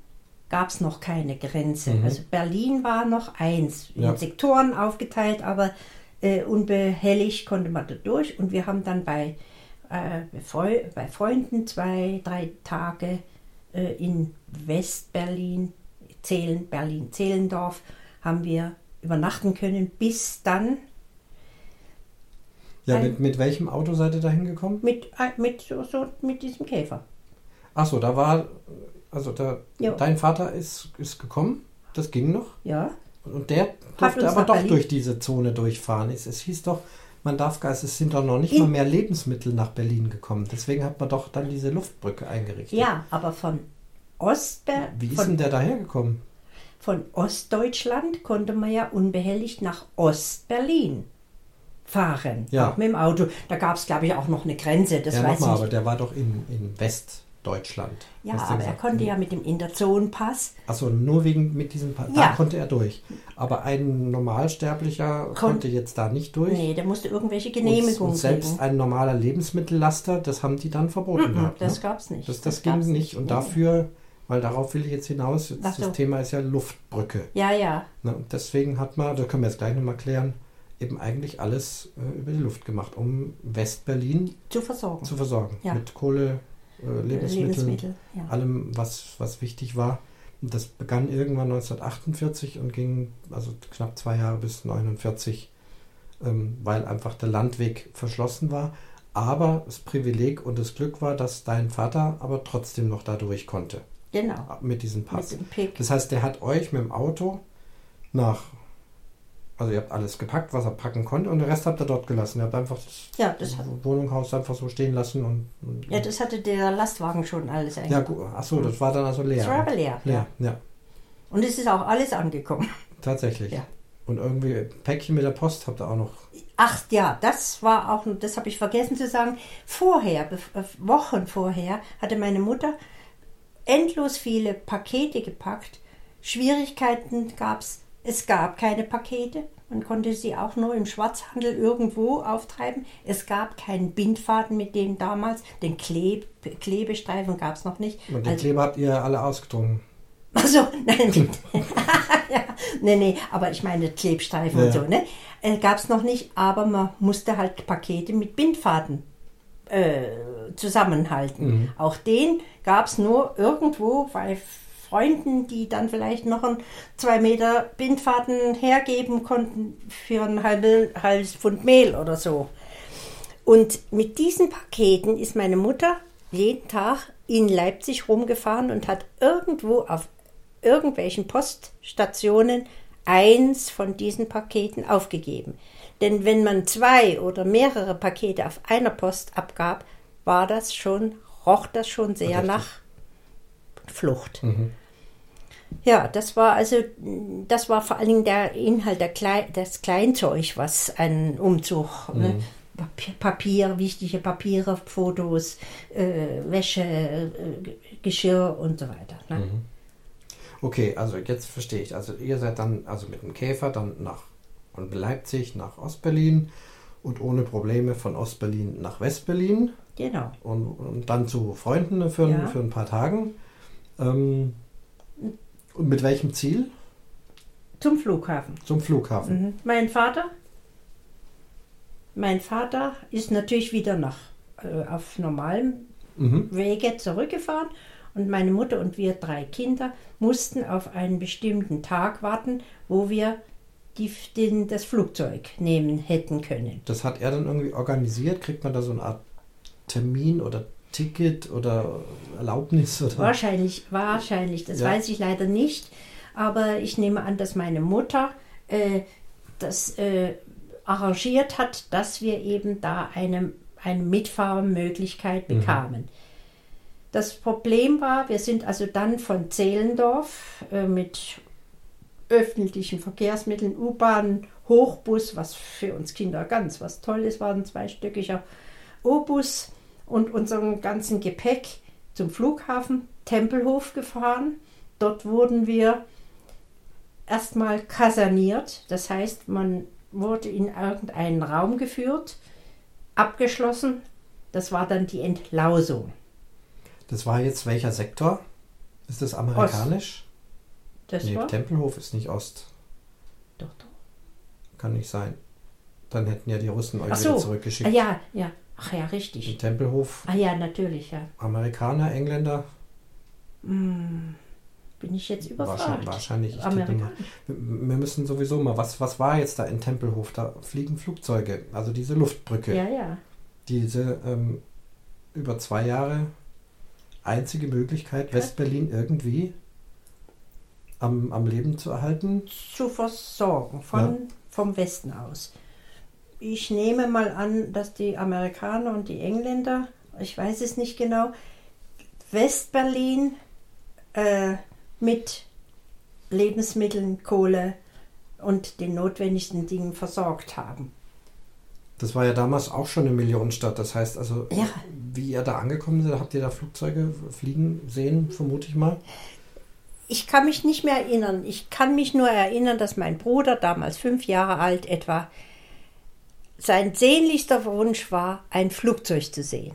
gab es noch keine Grenze. Mhm. Also Berlin war noch eins, in Ja. Sektoren aufgeteilt, aber äh, unbehelligt konnte man da durch. Und wir haben dann bei, äh, bei Freu- bei Freunden zwei, drei Tage äh, in West-Berlin, Zehlen, Berlin-Zehlendorf, haben wir übernachten können, bis dann Ja, Ein- mit, mit welchem Auto seid ihr da hingekommen? mit, äh, mit, so, so, mit diesem Käfer. Achso, da war, also da, Ja. dein Vater ist, ist gekommen, das ging noch. Ja, Und der durfte aber doch Berlin- durch diese Zone durchfahren. Es, es hieß doch, man darf gar, es sind doch noch nicht In- mal mehr Lebensmittel nach Berlin gekommen. Deswegen hat man doch dann diese Luftbrücke eingerichtet. ja aber von Ostber Wie ist denn der dahergekommen? von Ostdeutschland konnte man ja unbehelligt nach Ostberlin fahren. Ja. Auch mit dem Auto. Da gab es, glaube ich, auch noch eine Grenze. Das ja, weiß ich aber der war doch in, in Westdeutschland. Ja, aber er konnte ja mit dem Interzonenpass. Achso, nur wegen mit diesem Pa- Ja. Da konnte er durch. Aber ein Normalsterblicher Kon- konnte jetzt da nicht durch. Nee, der musste irgendwelche und, Genehmigungen und selbst kriegen. ein normaler Lebensmittellaster, das haben die dann verboten Mhm, gehabt. das ne? gab's nicht. Das, das, Das ging nicht. Und Nee. dafür, weil darauf will ich jetzt hinaus, jetzt das Thema ist ja Luftbrücke. Ja, ja. Ne? Und deswegen hat man, da können wir jetzt gleich nochmal klären, eben eigentlich alles äh, über die Luft gemacht, um Westberlin Zu versorgen. zu versorgen. Ja. Mit Kohle, äh, Lebensmitteln, Lebensmittel. Ja. allem, was, was wichtig war. Das begann irgendwann 1948 und ging also knapp zwei Jahre bis 1949, ähm, weil einfach der Landweg verschlossen war. Aber das Privileg und das Glück war, dass dein Vater aber trotzdem noch da durch konnte Genau. mit diesem Pass. Mit. Das heißt, der hat euch mit dem Auto nach, also ihr habt alles gepackt, was er packen konnte, und den Rest habt ihr dort gelassen. Ihr habt einfach das Ja, das hat, Wohnungshaus einfach so stehen lassen und. und ja, das hatte der Lastwagen schon alles eigentlich. ja, gut. Achso, das war dann also leer. Das war aber leer. Leer, ja. Und es ist auch alles angekommen. Tatsächlich. Ja. Und irgendwie Päckchen mit der Post habt ihr auch noch. Ach ja, das war auch, das habe ich vergessen zu sagen. Vorher, äh, Wochen vorher, hatte meine Mutter endlos viele Pakete gepackt. Schwierigkeiten gab es. Es gab keine Pakete. Man konnte sie auch nur im Schwarzhandel irgendwo auftreiben. Es gab keinen Bindfaden mit dem damals. Den Kleb Klebestreifen gab es noch nicht. Und den Also- Kleber habt ihr alle ausgedrungen. Achso, nein. ja, nee, nee, aber ich meine Klebstreifen Ja. und so, ne? Äh, Gab es noch nicht, aber man musste halt Pakete mit Bindfaden äh, zusammenhalten. Auch den gab es nur irgendwo bei Freunden, die dann vielleicht noch ein zwei Meter Bindfaden hergeben konnten für ein halbes, halbes Pfund Mehl oder so. Und mit diesen Paketen ist meine Mutter jeden Tag in Leipzig rumgefahren und hat irgendwo auf irgendwelchen Poststationen eins von diesen Paketen aufgegeben. Denn wenn man zwei oder mehrere Pakete auf einer Post abgab, war das schon, roch das schon sehr Richtig. nach Flucht. Ja, das war also, das war vor allen Dingen der Inhalt, der Klei das Kleinzeug, was ein Umzug, ne? Papier, Papier, wichtige Papiere, Fotos, äh, Wäsche, äh, Geschirr und so weiter. Ne? Okay, also jetzt verstehe ich. Also ihr seid dann also mit dem Käfer dann nach von Leipzig nach Ostberlin und ohne Probleme von Ostberlin nach Westberlin Genau. und, und dann zu Freunden für, ein- Ja. für ein paar Tagen. Ähm, und mit welchem Ziel? Zum Flughafen. Zum Flughafen. Mhm. Mein Vater Mein Vater ist natürlich wieder nach, äh, auf normalem Mhm. Wege zurückgefahren und meine Mutter und wir drei Kinder mussten auf einen bestimmten Tag warten, wo wir die, den, das Flugzeug nehmen hätten können. Das hat er dann irgendwie organisiert. Kriegt man da so eine Art Termin oder Ticket oder Erlaubnis? Oder? Wahrscheinlich, wahrscheinlich, das Ja. weiß ich leider nicht, aber ich nehme an, dass meine Mutter äh, das äh, arrangiert hat, dass wir eben da eine, eine Mitfahrmöglichkeit Mhm. bekamen. Das Problem war, wir sind also dann von Zehlendorf äh, mit öffentlichen Verkehrsmitteln, U-Bahn, Hochbus, was für uns Kinder ganz was Tolles war, ein zweistöckiger O-Bus und unserem ganzen Gepäck zum Flughafen Tempelhof gefahren. Dort wurden wir erstmal kaserniert, das heißt, man wurde in irgendeinen Raum geführt, abgeschlossen. Das war dann die Entlausung. Das war jetzt welcher Sektor? Ist das amerikanisch? Das nee, war Tempelhof ist nicht Ost. doch, doch. Kann nicht sein. Dann hätten ja die Russen euch Ach wieder so. zurückgeschickt. Ah, ja, ja. Ach ja, In richtig. Tempelhof, Ah ja, natürlich, ja. Amerikaner, Engländer, Hm, bin ich jetzt überfragt. wahrscheinlich, wahrscheinlich. Wir müssen sowieso mal, was, was war jetzt da in Tempelhof? Da fliegen Flugzeuge, also diese Luftbrücke, Ja, ja. diese ähm, über zwei Jahre einzige Möglichkeit, Westberlin irgendwie am, am Leben zu erhalten. Zu versorgen von, vom Westen aus. Ich nehme mal an, dass die Amerikaner und die Engländer, ich weiß es nicht genau, Westberlin äh, mit Lebensmitteln, Kohle und den notwendigsten Dingen versorgt haben. Das war ja damals auch schon eine Millionenstadt. Das heißt also, Ja. wie ihr da angekommen seid, habt ihr da Flugzeuge fliegen sehen, vermute ich mal. Ich kann mich nicht mehr erinnern. Ich kann mich nur erinnern, dass mein Bruder, damals fünf Jahre alt etwa, sein sehnlichster Wunsch war, ein Flugzeug zu sehen.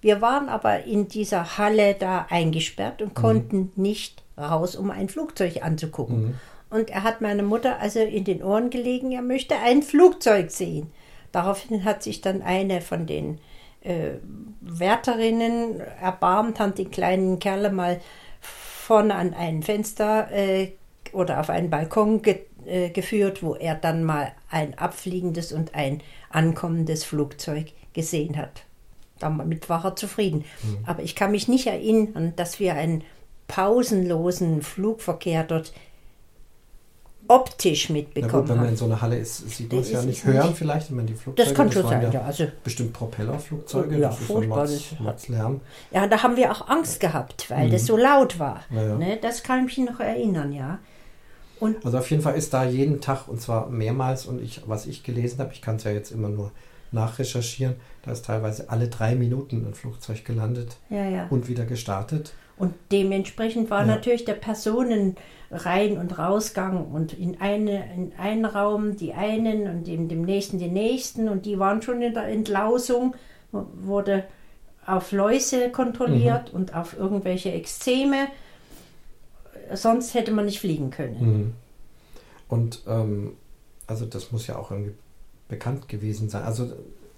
Wir waren aber in dieser Halle da eingesperrt und konnten nicht raus, um ein Flugzeug anzugucken. Und er hat meiner Mutter also in den Ohren gelegen, er möchte ein Flugzeug sehen. Daraufhin hat sich dann eine von den äh, Wärterinnen erbarmt, hat den kleinen Kerl mal vorne an ein Fenster äh, oder auf einen Balkon ge äh, geführt, wo er dann mal ein abfliegendes und ein ankommendes Flugzeug gesehen hat. Damit war er zufrieden. Aber ich kann mich nicht erinnern, dass wir einen pausenlosen Flugverkehr dort optisch Na mitbekommen gut, wenn man in so einer Halle ist, sieht man es ja ist nicht hören nicht. vielleicht, wenn man die Flugzeuge... Das kann schon sein, ja ja. Also, Bestimmt Propellerflugzeuge, Ja, das ist furchtbar, Mords, das- Mordslärm. ja, da haben wir auch Angst gehabt, weil das so laut war. Ja, ja. Ne, das kann ich mich noch erinnern, ja. Und Also auf jeden Fall ist da jeden Tag und zwar mehrmals und ich, was ich gelesen habe, ich kann es ja jetzt immer nur nachrecherchieren, da ist teilweise alle drei Minuten ein Flugzeug gelandet ja, ja. und wieder gestartet. Und dementsprechend war Ja. natürlich der Personenrein- und Rausgang und in, eine, in einen Raum die einen und in dem nächsten die nächsten und die waren schon in der Entlausung, wurde auf Läuse kontrolliert und auf irgendwelche Exzeme. Sonst hätte man nicht fliegen können. Mhm. Und ähm, also das muss ja auch irgendwie bekannt gewesen sein. Also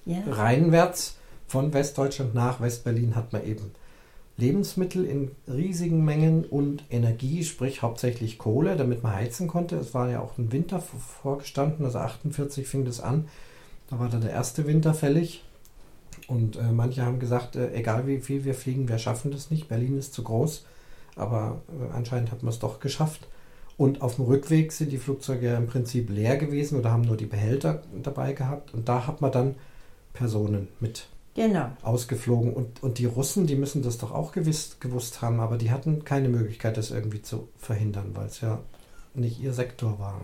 Ja. rheinwärts von Westdeutschland nach Westberlin hat man eben Lebensmittel in riesigen Mengen und Energie, sprich hauptsächlich Kohle, damit man heizen konnte. Es war ja auch ein Winter vor- vorgestanden, also 48 fing das an. Da war dann der erste Winter fällig. Und äh, manche haben gesagt, äh, egal wie viel wir fliegen, wir schaffen das nicht. Berlin ist zu groß. Aber äh, anscheinend hat man es doch geschafft. Und auf dem Rückweg sind die Flugzeuge ja im Prinzip leer gewesen oder haben nur die Behälter dabei gehabt. Und da hat man dann Personen mit Genau. ausgeflogen. Und, und die Russen, die müssen das doch auch gewiss, gewusst haben, aber die hatten keine Möglichkeit, das irgendwie zu verhindern, weil es ja nicht ihr Sektor war.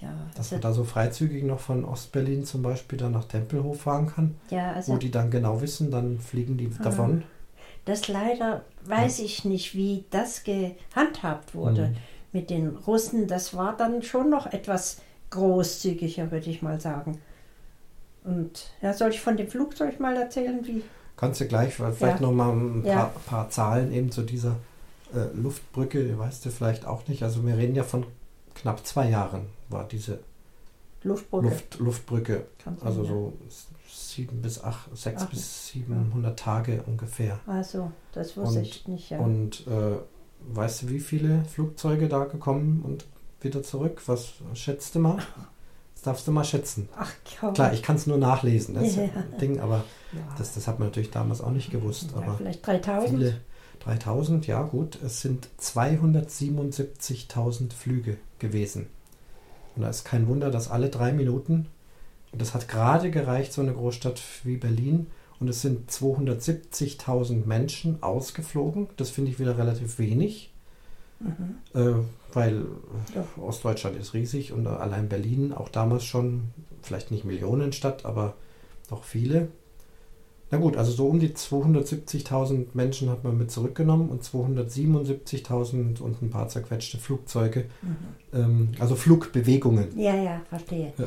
Ja, Dass also, man da so freizügig noch von Ostberlin zum Beispiel dann nach Tempelhof fahren kann, ja, also wo die dann genau wissen, dann fliegen die Ah. davon. Das leider weiß ich nicht, wie das gehandhabt wurde Mhm. mit den Russen. Das war dann schon noch etwas großzügiger, würde ich mal sagen. Und ja, soll ich von dem Flugzeug mal erzählen, wie? Kannst du gleich, vielleicht Ja. noch mal ein paar, Ja. paar Zahlen eben zu dieser äh, Luftbrücke, weißt du vielleicht auch nicht. Also wir reden ja von knapp zwei Jahren war diese Luftbrücke. Luft, Luftbrücke. Also so sieben bis acht, sechs Ach, bis 700 Tage ungefähr. Also, das wusste Und- ich nicht, ja. Und äh, weißt du, wie viele Flugzeuge da gekommen und wieder zurück? Was schätzt du mal? Das darfst du mal schätzen. Ach, kaum. Klar, ich kann es nur nachlesen, das Ja. Ding, aber ja. das, das hat man natürlich damals auch nicht gewusst. ja, Aber vielleicht 3000. viele, 3000, ja gut, es sind 277.000 Flüge gewesen. Und da ist kein Wunder, dass alle drei Minuten, das hat gerade gereicht, so eine Großstadt wie Berlin, und es sind 270.000 Menschen ausgeflogen. Das finde ich wieder relativ wenig, Mhm. äh, weil Ja. Ostdeutschland ist riesig und allein Berlin auch damals schon, vielleicht nicht Millionenstadt, aber doch viele. Na gut, also so um die 270.000 Menschen hat man mit zurückgenommen und 277.000 und ein paar zerquetschte Flugzeuge, Mhm. ähm, also Flugbewegungen. Ja, ja, verstehe. Ja.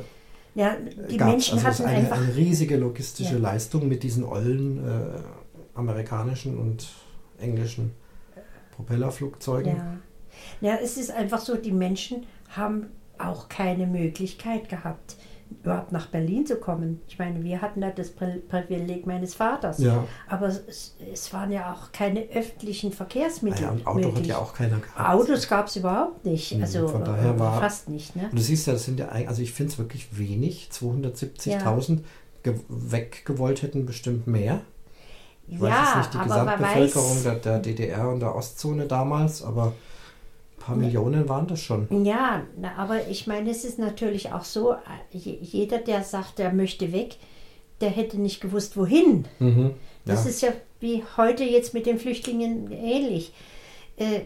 Ja, die gab's. Menschen also hatten eine, einfach. eine riesige logistische Ja. Leistung mit diesen ollen äh, amerikanischen und englischen Propellerflugzeugen. Ja. ja, es ist einfach so, die Menschen haben auch keine Möglichkeit gehabt, überhaupt nach Berlin zu kommen. Ich meine, wir hatten da das Pri- Privileg meines Vaters. Ja, Aber es, es waren ja auch keine öffentlichen Verkehrsmittel. naja, und Auto hat möglich. ja auch keiner gehabt. Autos gab es überhaupt nicht. Mhm, Also von daher war- fast nicht. Ne? Und du siehst ja, das sind ja, eigentlich- also ich finde es wirklich wenig. 270.000 ge weggewollt hätten bestimmt mehr. Ich weiß jetzt nicht die Gesamtbevölkerung weiß, der, der DDR und der Ostzone damals, aber ein paar Millionen waren das schon. Ja, aber ich meine, es ist natürlich auch so, äh, je- jeder, der sagt, er möchte weg, der hätte nicht gewusst, wohin. Mhm. Das Ja. ist ja wie heute jetzt mit den Flüchtlingen ähnlich. Äh,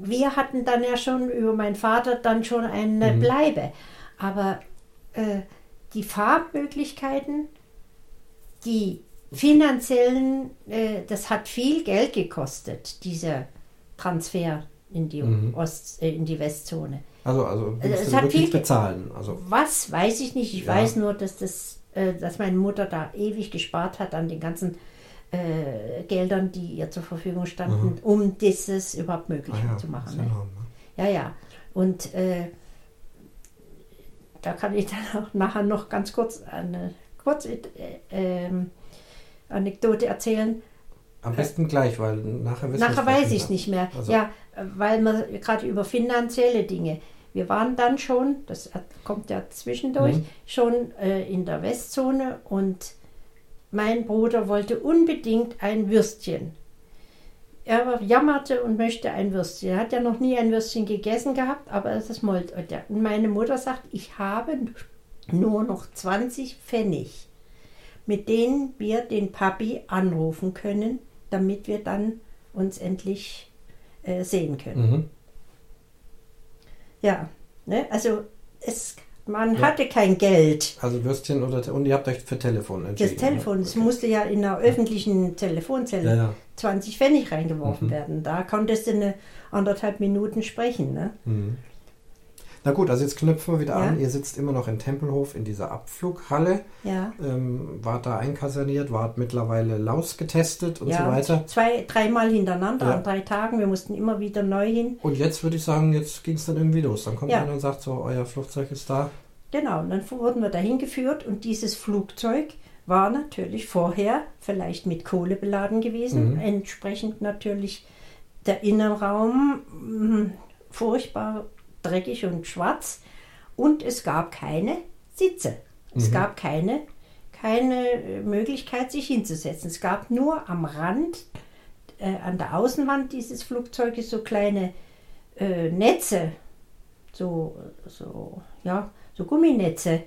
wir hatten dann ja schon über meinen Vater dann schon eine Mhm. Bleibe. Aber äh, die Fahrmöglichkeiten, die finanziellen, äh, das hat viel Geld gekostet, dieser Transfer in die, Mhm. Ost, äh, in die Westzone. Also, also Also es hat viel bezahlen. Also, Was weiß ich nicht. Ich Ja. weiß nur, dass das, äh, dass meine Mutter da ewig gespart hat an den ganzen äh, Geldern, die ihr zur Verfügung standen, um dieses überhaupt möglich ah ja, zu machen. Ne? enorm, ne? Ja, ja. Und äh, da kann ich dann auch nachher noch ganz kurz eine kurze äh, ähm, Anekdote erzählen. Am besten gleich, weil nachher wissen wir Nachher weiß ich es nicht mehr. Also- Ja, äh, weil man gerade über finanzielle Dinge. Wir waren dann schon, das kommt ja zwischendurch, Mhm. schon äh, in der Westzone und mein Bruder wollte unbedingt ein Würstchen. Er jammerte und möchte ein Würstchen. Er hat ja noch nie ein Würstchen gegessen gehabt, aber es ist Molt. Und meine Mutter sagt, ich habe nur noch 20 Pfennig, mit denen wir den Papi anrufen können, damit wir dann uns endlich äh, sehen können. Mhm. Ja, ne? also es, man Ja. hatte kein Geld. Also Würstchen oder und ihr habt euch für Telefon entschieden. Das Telefon, ne? es musste ja in einer öffentlichen Telefonzelle Ja, ja. 20 Pfennig reingeworfen Mhm. werden. Da konntest du eine anderthalb Minuten sprechen. Ne? Mhm. Na gut, also jetzt knüpfen wir wieder Ja. an. Ihr sitzt immer noch in Tempelhof in dieser Abflughalle, Ja. ähm, wart da einkaserniert, wart mittlerweile Laus getestet und ja, so weiter. Zwei, dreimal hintereinander Ja. an drei Tagen. Wir mussten immer wieder neu hin. Und jetzt würde ich sagen, jetzt ging es dann irgendwie los. Dann kommt Ja. einer und sagt so, euer Flugzeug ist da. Genau, und dann wurden wir dahin geführt und dieses Flugzeug war natürlich vorher vielleicht mit Kohle beladen gewesen. Mhm. Entsprechend natürlich der Innenraum mh, furchtbar dreckig und schwarz. Und es gab keine Sitze. Es Mhm. gab keine, keine äh, Möglichkeit, sich hinzusetzen. Es gab nur am Rand, äh, an der Außenwand dieses Flugzeuges so kleine äh, Netze, so, so, ja, so Gumminetze,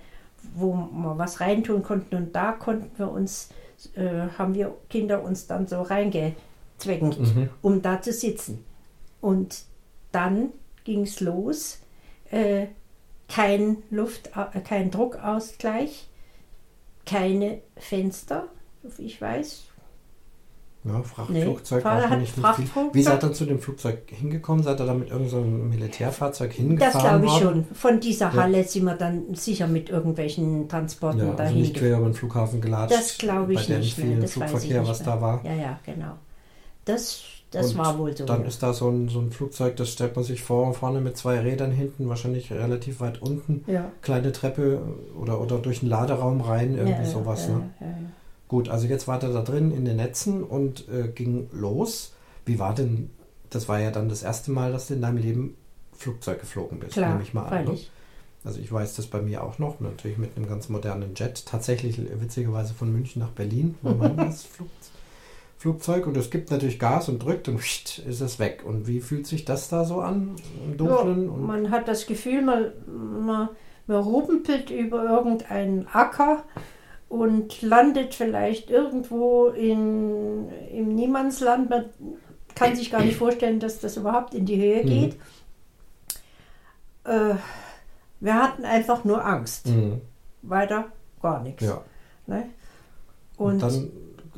wo wir was reintun konnten. Und da konnten wir uns, äh, haben wir Kinder uns dann so reingezwängt, Mhm. um da zu sitzen. Und dann ging es los. Äh, kein Luft, äh, kein Druckausgleich, keine Fenster, ich weiß. Ja, Frachtflugzeug Nee, hat nicht. Frachtflugzeug. Wie seid ihr zu dem Flugzeug hingekommen? Seid ihr da mit irgendeinem so Militärfahrzeug hingefahren Das glaube ich worden? schon. Von dieser Ja. Halle sind wir dann sicher mit irgendwelchen Transporten Ja, also dahin nicht quer über den Flughafen gelatscht. Das glaube ich bei dem nicht mehr. vielen Das weiß ich Flugverkehr, was da war. Ja, ja, genau. Das, Das Und war wohl so. Dann ja. ist da so ein, so ein Flugzeug, das stellt man sich vor, vorne mit zwei Rädern hinten, wahrscheinlich relativ weit unten. ja. Kleine Treppe oder, oder durch einen Laderaum rein, irgendwie ja, sowas. Ne? Gut, also jetzt war der da drin in den Netzen und äh, ging los. Wie war denn, das war ja dann das erste Mal, dass du in deinem Leben Flugzeug geflogen bist, Klar, nehme ich mal an. Ne? Also ich weiß das bei mir auch noch, natürlich mit einem ganz modernen Jet. Tatsächlich witzigerweise von München nach Berlin war mein das Flug, Flugzeug und es gibt natürlich Gas und drückt und ist es weg. Und wie fühlt sich das da so an im Dunkeln? Ja, man hat das Gefühl, man, man, man rumpelt über irgendeinen Acker und landet vielleicht irgendwo in, im Niemandsland. Man kann sich gar nicht vorstellen, dass das überhaupt in die Höhe Mhm. geht. Äh, wir hatten einfach nur Angst. Mhm. Weiter gar nichts. ja. Ne? Und, Und, dann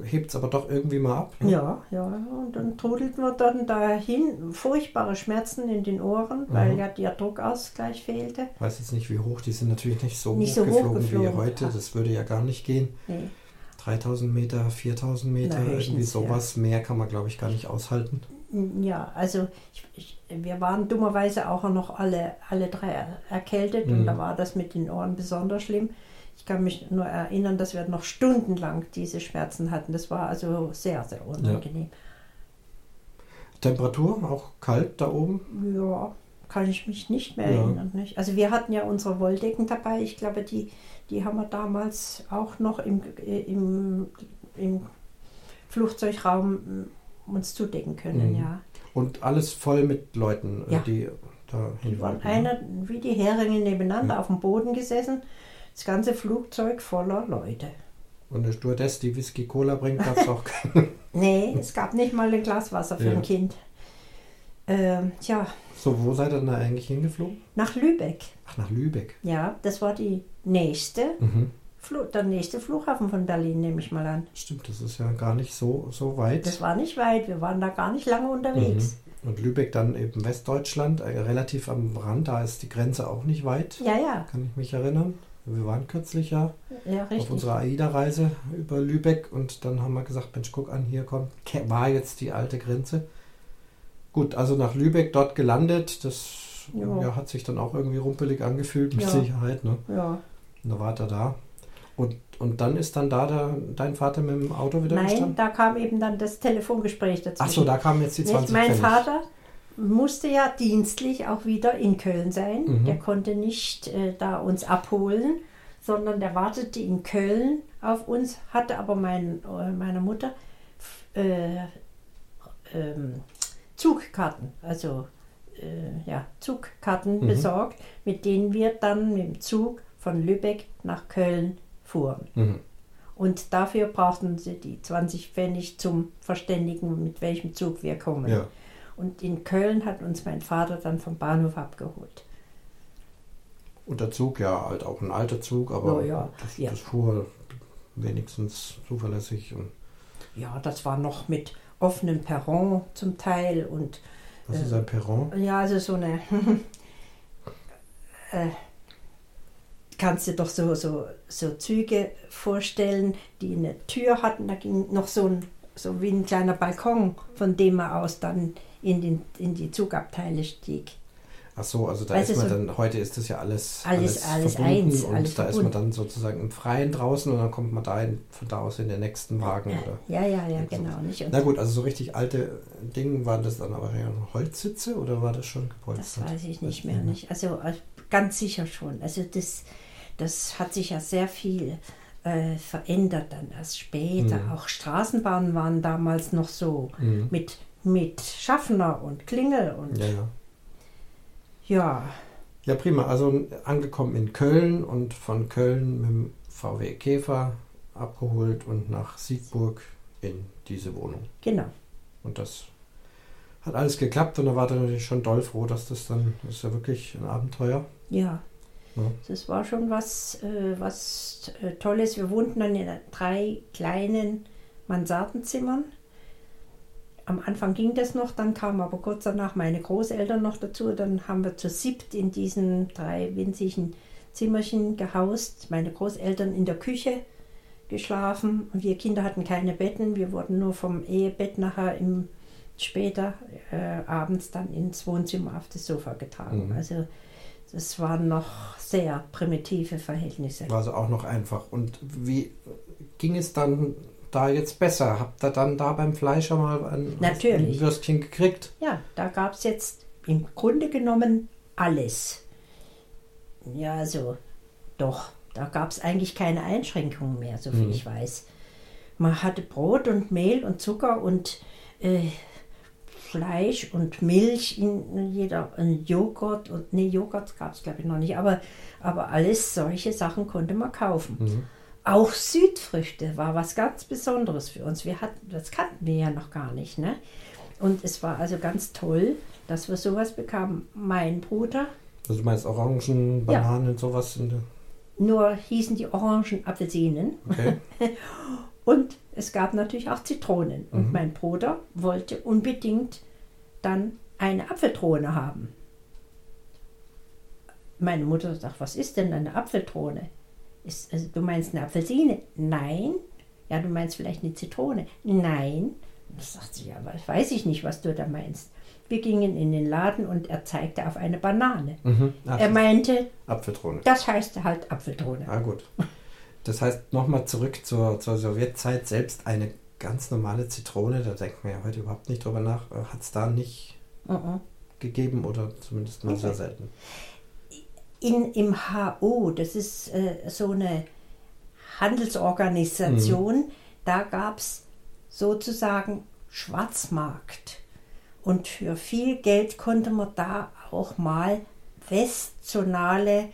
hebt es aber doch irgendwie mal ab. ne? ja, ja, und dann trudelten wir dann dahin. Furchtbare Schmerzen in den Ohren, weil Mhm. ja der Druckausgleich fehlte. Ich weiß jetzt nicht, wie hoch, die sind natürlich nicht so Nicht hoch so hoch geflogen wie heute. Das würde ja gar nicht gehen. Nee. 3000 Meter, 4000 Meter, Na, irgendwie sowas. Mehr kann man, glaube ich, gar nicht aushalten. Ja, also ich, ich, wir waren dummerweise auch noch alle, alle drei er- erkältet Mhm. und da war das mit den Ohren besonders schlimm. Ich kann mich nur erinnern, dass wir noch stundenlang diese Schmerzen hatten. Das war also sehr, sehr unangenehm. Temperatur auch kalt da oben. Ja, kann ich mich nicht mehr Ja. erinnern. Nicht? Also wir hatten ja unsere Wolldecken dabei. Ich glaube, die, die haben wir damals auch noch im, äh, im, im Flugzeugraum mm, uns zudecken können, Mhm. ja. Und alles voll mit Leuten, Ja. die da Die waren einer wie die Heringe nebeneinander auf dem Boden gesessen. Das ganze Flugzeug voller Leute. Und eine Stewardess, die Whisky Cola bringt, gab es auch keine. Nee, es gab nicht mal ein Glas Wasser für Ja. ein Kind. Ähm, tja, So, wo seid ihr denn da eigentlich hingeflogen? nach Lübeck. Ach, nach Lübeck. Ja, das war die nächste, Mhm. Flu der nächste Flughafen von Berlin, nehme ich mal an. Stimmt, das ist ja gar nicht so, so weit. Das war nicht weit, wir waren da gar nicht lange unterwegs. Mhm. Und Lübeck dann eben Westdeutschland, äh, relativ am Rand, da ist die Grenze auch nicht weit, Ja, ja, kann ich mich erinnern. Wir waren kürzlich ja ja, auf unserer AIDA-Reise über Lübeck und dann haben wir gesagt, Mensch, guck an, hier kommt, war jetzt die alte Grenze. Gut, also nach Lübeck dort gelandet, das Ja. ja, hat sich dann auch irgendwie rumpelig angefühlt, mit. Sicherheit, ne? Ja. Und da war er da. Und, und dann ist dann da der, dein Vater mit dem Auto wieder Nein, gestanden? da kam eben dann das Telefongespräch dazwischen. Achso, da kamen jetzt die Nicht? 20 Mein Pfennig. Vater musste ja dienstlich auch wieder in Köln sein. Mhm. Der konnte nicht äh, da uns abholen, sondern der wartete in Köln auf uns, hatte aber mein, äh, meiner Mutter äh, ähm, Zugkarten, also äh, ja, Zugkarten Mhm. besorgt, mit denen wir dann mit dem Zug von Lübeck nach Köln fuhren. Mhm. Und dafür brauchten sie die 20 Pfennig zum Verständigen, mit welchem Zug wir kommen. Ja. Und in Köln hat uns mein Vater dann vom Bahnhof abgeholt. Und der Zug, ja, halt auch ein alter Zug, aber Ja, ja, das, ja. das fuhr wenigstens zuverlässig. Und Ja, das war noch mit offenem Perron zum Teil und was Äh, ist ein Perron? ja, also so eine. äh, kannst du doch so, so, so Züge vorstellen, die eine Tür hatten. Da ging noch so ein, so wie ein kleiner Balkon, von dem man aus dann in, den, in die Zugabteile stieg. Ach so, also da Weißt ist man so- dann, heute ist das ja alles, Alles- alles verbunden eins, und alles da ist verbunden. man dann sozusagen im Freien draußen und dann kommt man da in, von da aus in den nächsten Wagen. Oder? Ja, ja, ja, genau. Nicht? Und Na gut, also so richtig alte Dinge, waren das dann aber ja Holzsitze oder war das schon Das gepolstert? weiß ich nicht mehr. Nicht. Also äh, ganz sicher schon. Also das, das hat sich ja sehr viel äh, verändert dann erst später. Mhm. Auch Straßenbahnen waren damals noch so Mhm. mit, mit Schaffner und Klingel und Ja, ja. ja. Ja, prima. Also angekommen in Köln und von Köln mit dem VW Käfer abgeholt und nach Siegburg in diese Wohnung. genau. Und das hat alles geklappt und da war er natürlich schon doll froh, dass das dann, das ist ja wirklich ein Abenteuer. Ja. Ja. Das war schon was, äh, was äh, Tolles. Wir wohnten dann in drei kleinen Mansardenzimmern. Am Anfang ging das noch, dann kamen aber kurz danach meine Großeltern noch dazu. Dann haben wir zu siebt in diesen drei winzigen Zimmerchen gehaust. Meine Großeltern in der Küche geschlafen und wir Kinder hatten keine Betten. Wir wurden nur vom Ehebett nachher im später äh, abends dann ins Wohnzimmer auf das Sofa getragen. Mhm. Also das waren noch sehr primitive Verhältnisse. War also auch noch einfach. Und wie ging es dann da jetzt besser? Habt ihr dann da beim Fleischer mal ein, ein Würstchen gekriegt? Ja, da gab es jetzt im Grunde genommen alles. Ja, so, doch, da gab es eigentlich keine Einschränkungen mehr, so viel mhm. ich weiß. Man hatte Brot und Mehl und Zucker und äh, Fleisch und Milch in jeder, und Joghurt und nee, Joghurt gab es glaube ich noch nicht, aber, aber alles solche Sachen konnte man kaufen. Mhm. Auch Südfrüchte war was ganz Besonderes für uns. Wir hatten, das kannten wir ja noch gar nicht. Ne? Und es war also ganz toll, dass wir sowas bekamen. Mein Bruder. Also du meinst Orangen, Bananen, ja. sowas? Nur hießen die Orangen Apfelsinen. Okay. Und es gab natürlich auch Zitronen. Und mhm. mein Bruder wollte unbedingt dann eine Apfeltrone haben. Meine Mutter sagt, was ist denn eine Apfeltrone? Ist, also, du meinst eine Apfelsine? Nein. Ja, du meinst vielleicht eine Zitrone? Nein. Das sagt sie, ja, aber weiß ich nicht, was du da meinst. Wir gingen in den Laden und er zeigte auf eine Banane. Mhm. Ach, er meinte, Apfeltrone. Das heißt halt Apfeltrone. Ah, gut. Das heißt, nochmal zurück zur, zur Sowjetzeit, selbst eine ganz normale Zitrone, da denkt man ja heute überhaupt nicht drüber nach, äh, hat es da nicht uh -uh. gegeben oder zumindest mal okay. sehr selten. In, Im HO, das ist äh, so eine Handelsorganisation, mhm. da gab es sozusagen Schwarzmarkt. Und für viel Geld konnte man da auch mal westzonale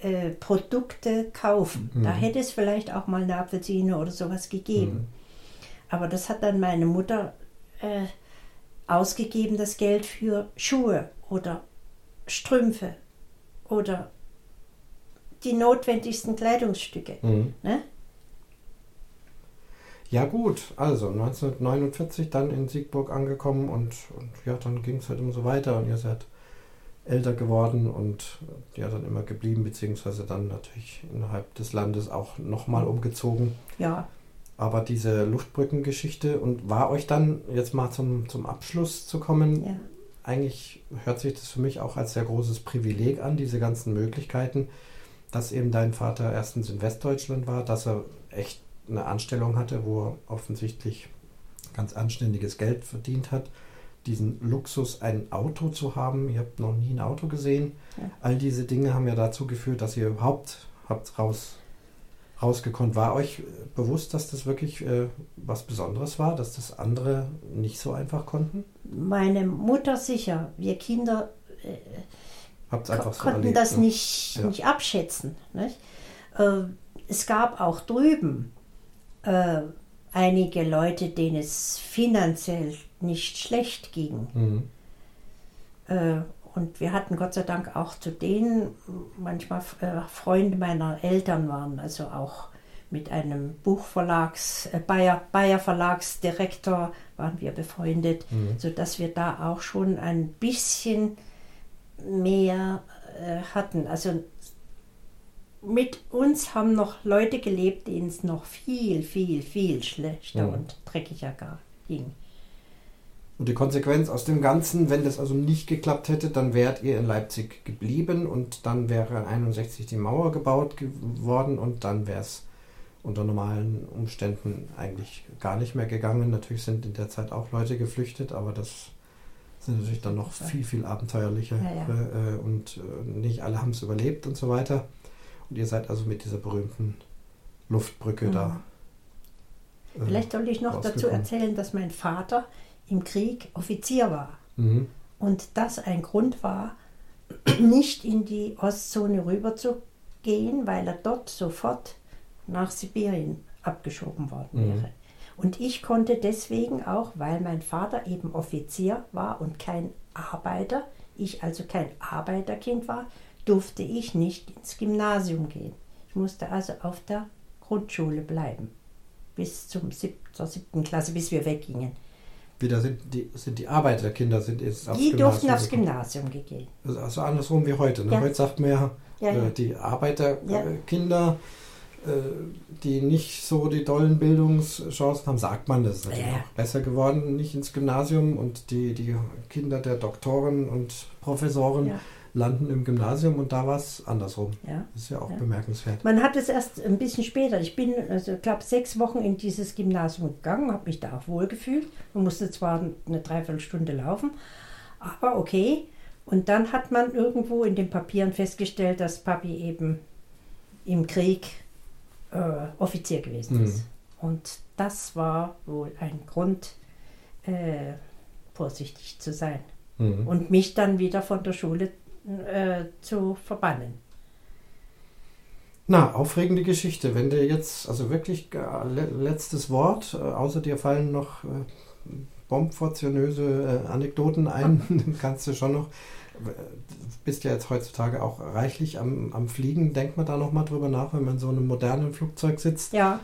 äh, Produkte kaufen. Mhm. Da hätte es vielleicht auch mal eine Apfelsine oder sowas gegeben. Mhm. Aber das hat dann meine Mutter äh, ausgegeben, das Geld für Schuhe oder Strümpfe oder die notwendigsten Kleidungsstücke. Mhm. Ne? Ja gut, also 1949 dann in Siegburg angekommen und, und ja, dann ging es halt immer so weiter und ihr seid älter geworden und ja dann immer geblieben, beziehungsweise dann natürlich innerhalb des Landes auch nochmal umgezogen. Ja. Aber diese Luftbrückengeschichte und war euch dann jetzt mal zum, zum Abschluss zu kommen, ja. Eigentlich hört sich das für mich auch als sehr großes Privileg an, diese ganzen Möglichkeiten, dass eben dein Vater erstens in Westdeutschland war, dass er echt eine Anstellung hatte, wo er offensichtlich ganz anständiges Geld verdient hat diesen Luxus, ein Auto zu haben. Ihr habt noch nie ein Auto gesehen. Ja. All diese Dinge haben ja dazu geführt, dass ihr überhaupt habt raus, rausgekonnt. War euch bewusst, dass das wirklich äh, was Besonderes war, dass das andere nicht so einfach konnten? Meine Mutter sicher. Wir Kinder äh, so konnten erlebt, das ne? nicht, ja. nicht abschätzen. Nicht? Äh, es gab auch drüben äh, einige Leute, denen es finanziell nicht schlecht ging. Mhm. Und wir hatten Gott sei Dank auch zu denen, manchmal äh, Freunde meiner Eltern waren, also auch mit einem Buchverlags, äh, Bayer, Bayer Verlagsdirektor waren wir befreundet, mhm. sodass wir da auch schon ein bisschen mehr äh, hatten. Also mit uns haben noch Leute gelebt, denen es noch viel, viel, viel schlechter mhm. und dreckiger ging. Und die Konsequenz aus dem Ganzen, wenn das also nicht geklappt hätte, dann wärt ihr in Leipzig geblieben und dann wäre 61 die Mauer gebaut geworden und dann wäre es unter normalen Umständen eigentlich gar nicht mehr gegangen. Natürlich sind in der Zeit auch Leute geflüchtet, aber das sind natürlich dann noch viel, viel abenteuerlicher ja, ja. Äh, und äh, nicht alle haben es überlebt und so weiter. Und ihr seid also mit dieser berühmten Luftbrücke mhm. da. Äh, Vielleicht sollte ich noch dazu erzählen, dass mein Vater im Krieg Offizier war. Mhm. Und das ein Grund war, nicht in die Ostzone rüber zu gehen, weil er dort sofort nach Sibirien abgeschoben worden mhm. wäre. Und ich konnte deswegen auch, weil mein Vater eben Offizier war und kein Arbeiter, ich also kein Arbeiterkind war, durfte ich nicht ins Gymnasium gehen. Ich musste also auf der Grundschule bleiben. Bis zum sieb zur siebten Klasse, bis wir weggingen wieder sind die, sind die Arbeiterkinder sind jetzt aufs Die Gymnasium durften aufs Gymnasium gehen. Also, also andersrum wie heute. Ne? Ja. Heute sagt man ja, ja, ja. Äh, die Arbeiterkinder die nicht so die tollen Bildungschancen haben, sagt man, das ist natürlich Ja. auch besser geworden, nicht ins Gymnasium und die, die Kinder der Doktoren und Professoren Ja. Landen im Gymnasium und da war es andersrum. Ja. Das ist ja auch Ja. bemerkenswert. Man hat es erst ein bisschen später. Ich bin, also ich glaube, sechs Wochen in dieses Gymnasium gegangen, habe mich da auch wohlgefühlt. Man musste zwar eine Dreiviertelstunde laufen, aber okay. Und dann hat man irgendwo in den Papieren festgestellt, dass Papi eben im Krieg äh, Offizier gewesen Mhm. ist. Und das war wohl ein Grund, äh, vorsichtig zu sein Mhm. und mich dann wieder von der Schule äh, zu verbannen. Na, aufregende Geschichte. Wenn dir jetzt, also wirklich le letztes Wort, äh, außer dir fallen noch äh, bombfortionöse äh, Anekdoten ein, dann kannst du schon noch, bist ja jetzt heutzutage auch reichlich am, am Fliegen. Denkt man da nochmal drüber nach, wenn man in so einem modernen Flugzeug sitzt? Ja,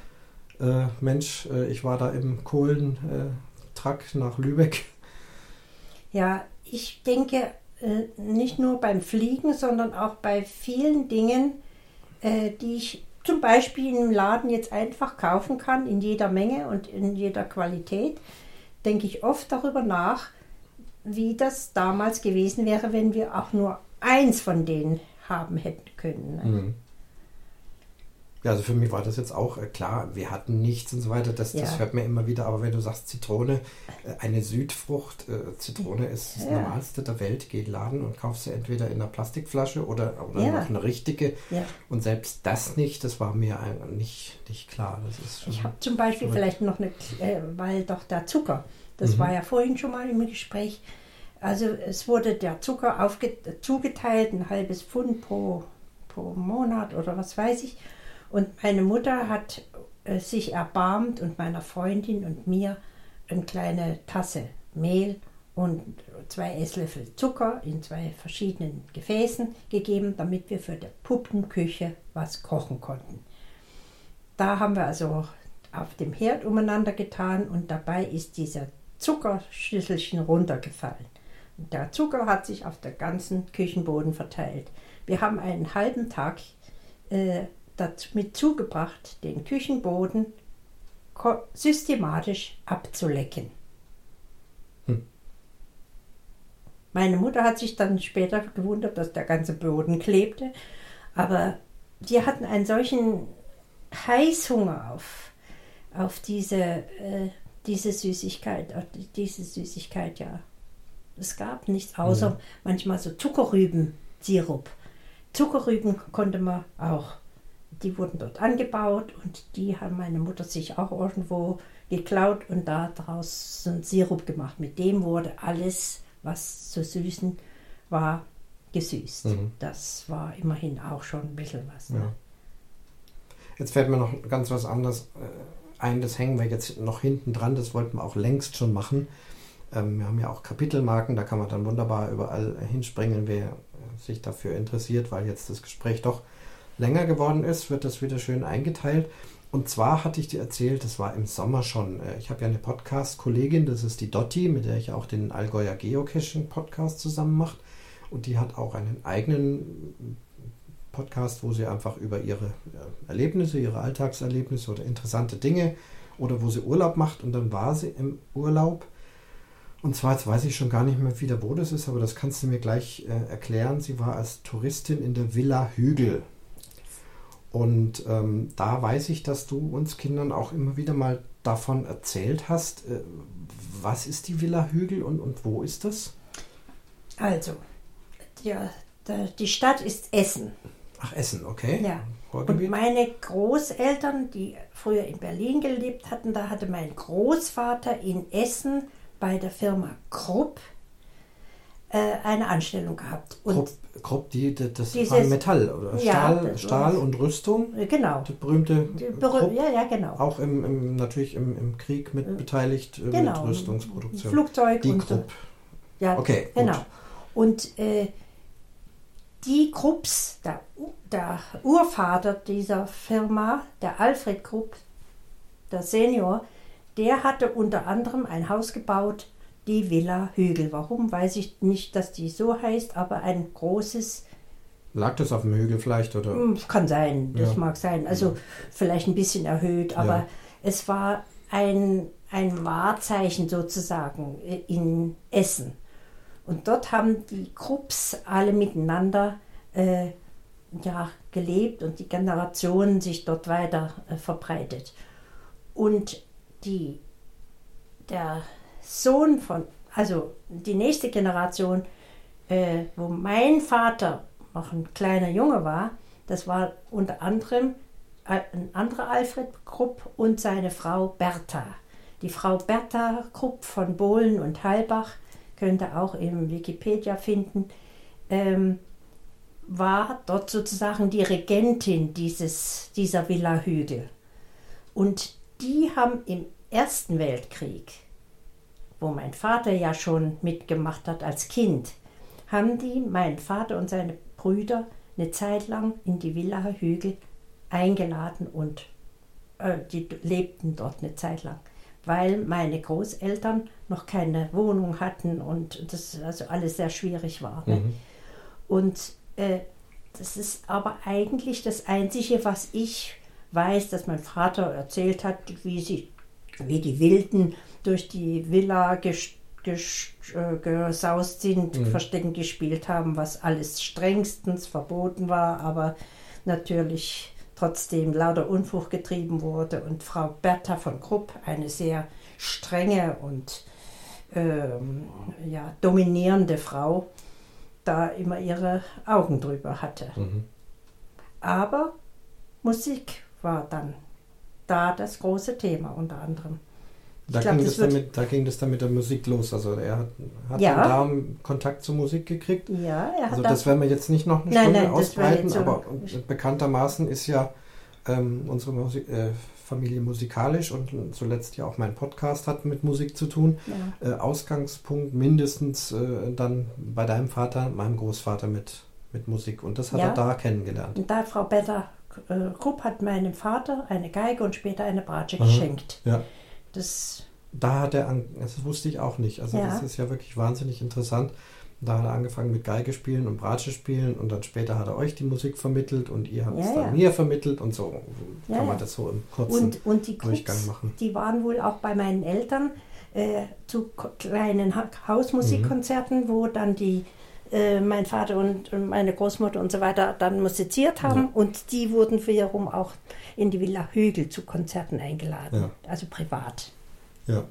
Äh, Mensch, äh, ich war da im Kohlentrack nach Lübeck. Ja, ich denke nicht nur beim Fliegen, sondern auch bei vielen Dingen, äh, die ich zum Beispiel im Laden jetzt einfach kaufen kann, in jeder Menge und in jeder Qualität, denke ich oft darüber nach, wie das damals gewesen wäre, wenn wir auch nur eins von denen haben hätten können. ne? Mhm. Ja, also für mich war das jetzt auch äh, klar, wir hatten nichts und so weiter, das, das Ja. hört man immer wieder, aber wenn du sagst Zitrone, äh, eine Südfrucht, äh, Zitrone ist das Ja. Normalste der Welt, geh in den Laden und kauf sie entweder in einer Plastikflasche oder, oder Ja. noch eine richtige und selbst das nicht, das war mir nicht, nicht klar. Das ist Ich habe zum Beispiel Gut. vielleicht noch eine, weil doch der Zucker, das Mhm. war ja vorhin schon mal im Gespräch, also es wurde der Zucker aufge zugeteilt, ein halbes Pfund pro, pro Monat oder was weiß ich. Und meine Mutter hat äh, sich erbarmt und meiner Freundin und mir eine kleine Tasse Mehl und zwei Esslöffel Zucker in zwei verschiedenen Gefäßen gegeben, damit wir für die Puppenküche was kochen konnten. Da haben wir also auf dem Herd umeinander getan und dabei ist dieser Zuckerschüsselchen runtergefallen. Und der Zucker hat sich auf der ganzen Küchenboden verteilt. Wir haben einen halben Tag äh, damit zugebracht, den Küchenboden systematisch abzulecken. Hm. Meine Mutter hat sich dann später gewundert, dass der ganze Boden klebte, aber wir hatten einen solchen Heißhunger auf, auf diese, äh, diese Süßigkeit, auf die- diese Süßigkeit, ja. Es gab nichts außer Ja. manchmal so Zuckerrübensirup. Zuckerrüben konnte man auch. Die wurden dort angebaut und die haben meine Mutter sich auch irgendwo geklaut und daraus so einen Sirup gemacht. Mit dem wurde alles, was zu süßen war, gesüßt. Mhm. Das war immerhin auch schon ein bisschen was. Ne? Ja. Jetzt fällt mir noch ganz was anderes äh, ein, das hängen wir jetzt noch hinten dran, das wollten wir auch längst schon machen. Ähm, wir haben ja auch Kapitelmarken, da kann man dann wunderbar überall hinspringen, wer sich dafür interessiert, weil jetzt das Gespräch doch länger geworden ist, wird das wieder schön eingeteilt. Und zwar hatte ich dir erzählt, das war im Sommer schon. äh, Ich habe ja eine Podcast-Kollegin, das ist die Dotti, mit der ich auch den Allgäuer Geocaching-Podcast zusammen mache. Und die hat auch einen eigenen Podcast, wo sie einfach über ihre äh, Erlebnisse, ihre Alltagserlebnisse oder interessante Dinge oder wo sie Urlaub macht. Und dann war sie im Urlaub. Und zwar, jetzt weiß ich schon gar nicht mehr wieder, wo das ist, aber das kannst du mir gleich äh, erklären. Sie war als Touristin in der Villa Hügel. Und ähm, da weiß ich, dass du uns Kindern auch immer wieder mal davon erzählt hast. Äh, was ist die Villa Hügel und, und wo ist das? Also, der, der, die Stadt ist Essen. Ach, Essen, okay. Ja. Und meine Großeltern, die früher in Berlin gelebt hatten, da hatte mein Großvater in Essen bei der Firma Krupp eine Anstellung gehabt. Und Krupp, Krupp die, das Dieses- war Metall oder Ja, Stahl, das Stahl und Rüstung. äh, genau. Die berühmte Die Krupp, Berühr- ja, ja, genau. auch im, im, natürlich im, im Krieg mit beteiligt äh, genau. mit Rüstungsproduktion. Flugzeug die und. Krupp. Ja, Okay, gut. genau. Und äh, die Krupps, der, der Urvater dieser Firma, der Alfred Krupp, der Senior, der hatte unter anderem ein Haus gebaut, die Villa Hügel. Warum, weiß ich nicht, dass die so heißt, aber ein großes Lag das auf dem Hügel vielleicht oder? Hm, Kann sein, das Ja. mag sein. Also vielleicht ein bisschen erhöht, aber Ja. es war ein, ein Wahrzeichen sozusagen in Essen. Und dort haben die Krupps alle miteinander äh, ja, gelebt und die Generationen sich dort weiter äh, verbreitet. Und die, der Sohn von, also die nächste Generation, äh, wo mein Vater noch ein kleiner Junge war, das war unter anderem äh, ein anderer Alfred Krupp und seine Frau Bertha. Die Frau Bertha Krupp von Bohlen und Halbach, könnt ihr auch im Wikipedia finden, ähm, war dort sozusagen die Regentin dieses, dieser Villa Hügel. Und die haben im Ersten Weltkrieg, wo mein Vater ja schon mitgemacht hat als Kind, haben die meinen Vater und seine Brüder eine Zeit lang in die Villa Hügel eingeladen und äh, die lebten dort eine Zeit lang, weil meine Großeltern noch keine Wohnung hatten und das also alles sehr schwierig war. Ne? Mhm. Und äh, das ist aber eigentlich das Einzige, was ich weiß, dass mein Vater erzählt hat, wie, sie, wie die Wilden durch die Villa ges, ges, äh, gesaust sind, Mhm. Verstecken gespielt haben, was alles strengstens verboten war, aber natürlich trotzdem lauter Unfug getrieben wurde. Und Frau Bertha von Krupp, eine sehr strenge und ähm, ja, dominierende Frau, da immer ihre Augen drüber hatte. Mhm. Aber Musik war dann da das große Thema unter anderem. Da, glaub, ging das das dann wird- mit, da ging das dann mit der Musik los. Also er hat, hat Ja. da Kontakt zur Musik gekriegt. Ja, er hat Also da- das werden wir jetzt nicht noch eine Nein, Stunde nein, ausbreiten, aber bekanntermaßen ist ja ähm, unsere Musik, äh, Familie musikalisch und zuletzt ja auch mein Podcast hat mit Musik zu tun. ja, Äh, Ausgangspunkt mindestens äh, dann bei deinem Vater, meinem Großvater mit, mit Musik und das hat Ja. er da kennengelernt. und da Frau Bertha äh, Krupp hat meinem Vater eine Geige und später eine Bratsche Aha. geschenkt. Ja. Das Da hat er, an, das wusste ich auch nicht. Also Ja. das ist ja wirklich wahnsinnig interessant. Da hat er angefangen mit Geige spielen und Bratsche spielen und dann später hat er euch die Musik vermittelt und ihr habt es Ja, dann ja. mir vermittelt und so Ja, kann man ja. das so im kurzen und, und die Durchgang Krupps, machen. die waren wohl auch bei meinen Eltern äh, zu kleinen ha Hausmusikkonzerten, wo dann die äh, mein Vater und, und meine Großmutter und so weiter dann musiziert haben Ja. und die wurden wiederum auch in die Villa Hügel zu Konzerten eingeladen, also privat. Ja.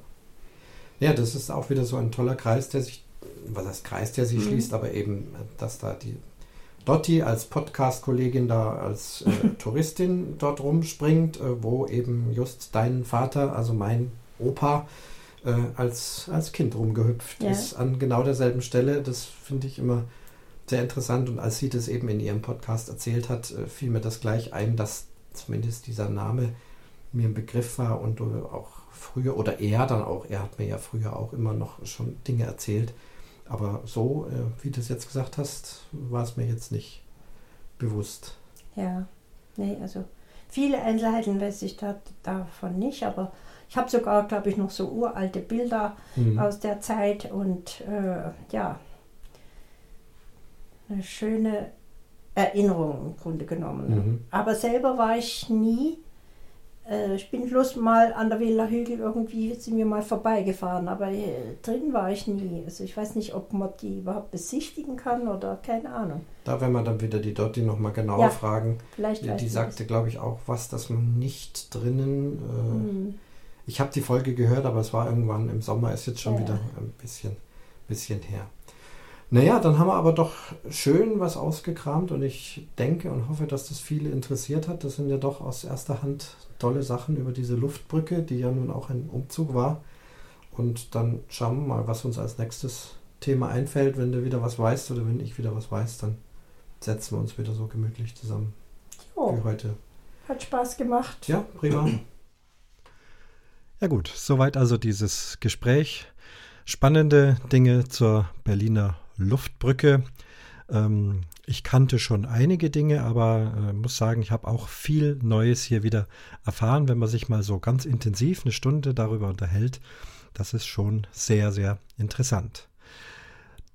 Ja, das ist auch wieder so ein toller Kreis, der sich, was heißt Kreis, der sich Mhm. schließt, aber eben, dass da die Dotti als Podcast-Kollegin da als äh, Touristin dort rumspringt, äh, wo eben just dein Vater, also mein Opa, äh, als, als Kind rumgehüpft Ja. ist an genau derselben Stelle. Das finde ich immer sehr interessant und als sie das eben in ihrem Podcast erzählt hat, äh, fiel mir das gleich ein, dass zumindest dieser Name mir ein Begriff war und auch früher oder er dann auch, er hat mir ja früher auch immer noch schon Dinge erzählt, aber so, äh, wie du es jetzt gesagt hast, war es mir jetzt nicht bewusst. Ja, nee, also viele Einzelheiten weiß ich da, davon nicht, aber ich habe sogar, glaube ich, noch so uralte Bilder Mhm. aus der Zeit und äh, ja, eine schöne Erinnerung im Grunde genommen. Mhm. Aber selber war ich nie, äh, ich bin bloß mal an der Villa Hügel irgendwie, sind wir mal vorbeigefahren, aber äh, drin war ich nie. Also ich weiß nicht, ob man die überhaupt besichtigen kann oder keine Ahnung. Da werden wir dann wieder die Dotti nochmal genauer Ja, fragen. Vielleicht Die, die sagte, glaube ich, auch was, dass man nicht drinnen. Äh, Hm. Ich habe die Folge gehört, aber es war irgendwann im Sommer, ist jetzt schon Ja. wieder ein bisschen, bisschen her. Naja, dann haben wir aber doch schön was ausgekramt und ich denke und hoffe, dass das viele interessiert hat. Das sind ja doch aus erster Hand tolle Sachen über diese Luftbrücke, die ja nun auch ein Umzug war. Und dann schauen wir mal, was uns als nächstes Thema einfällt. Wenn du wieder was weißt oder wenn ich wieder was weiß, dann setzen wir uns wieder so gemütlich zusammen Jo, wie heute. hat Spaß gemacht. Ja, prima. Ja gut, soweit also dieses Gespräch. Spannende Dinge zur Berliner Luftbrücke. Ähm, ich kannte schon einige Dinge, aber äh, muss sagen, ich habe auch viel Neues hier wieder erfahren, wenn man sich mal so ganz intensiv eine Stunde darüber unterhält. Das ist schon sehr, sehr interessant.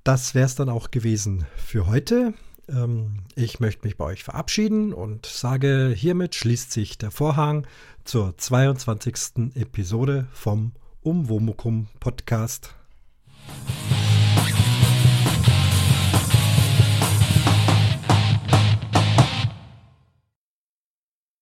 Das wäre es dann auch gewesen für heute. Ähm, ich möchte mich bei euch verabschieden und sage, hiermit schließt sich der Vorhang zur 22. Episode vom Umwomukum Podcast.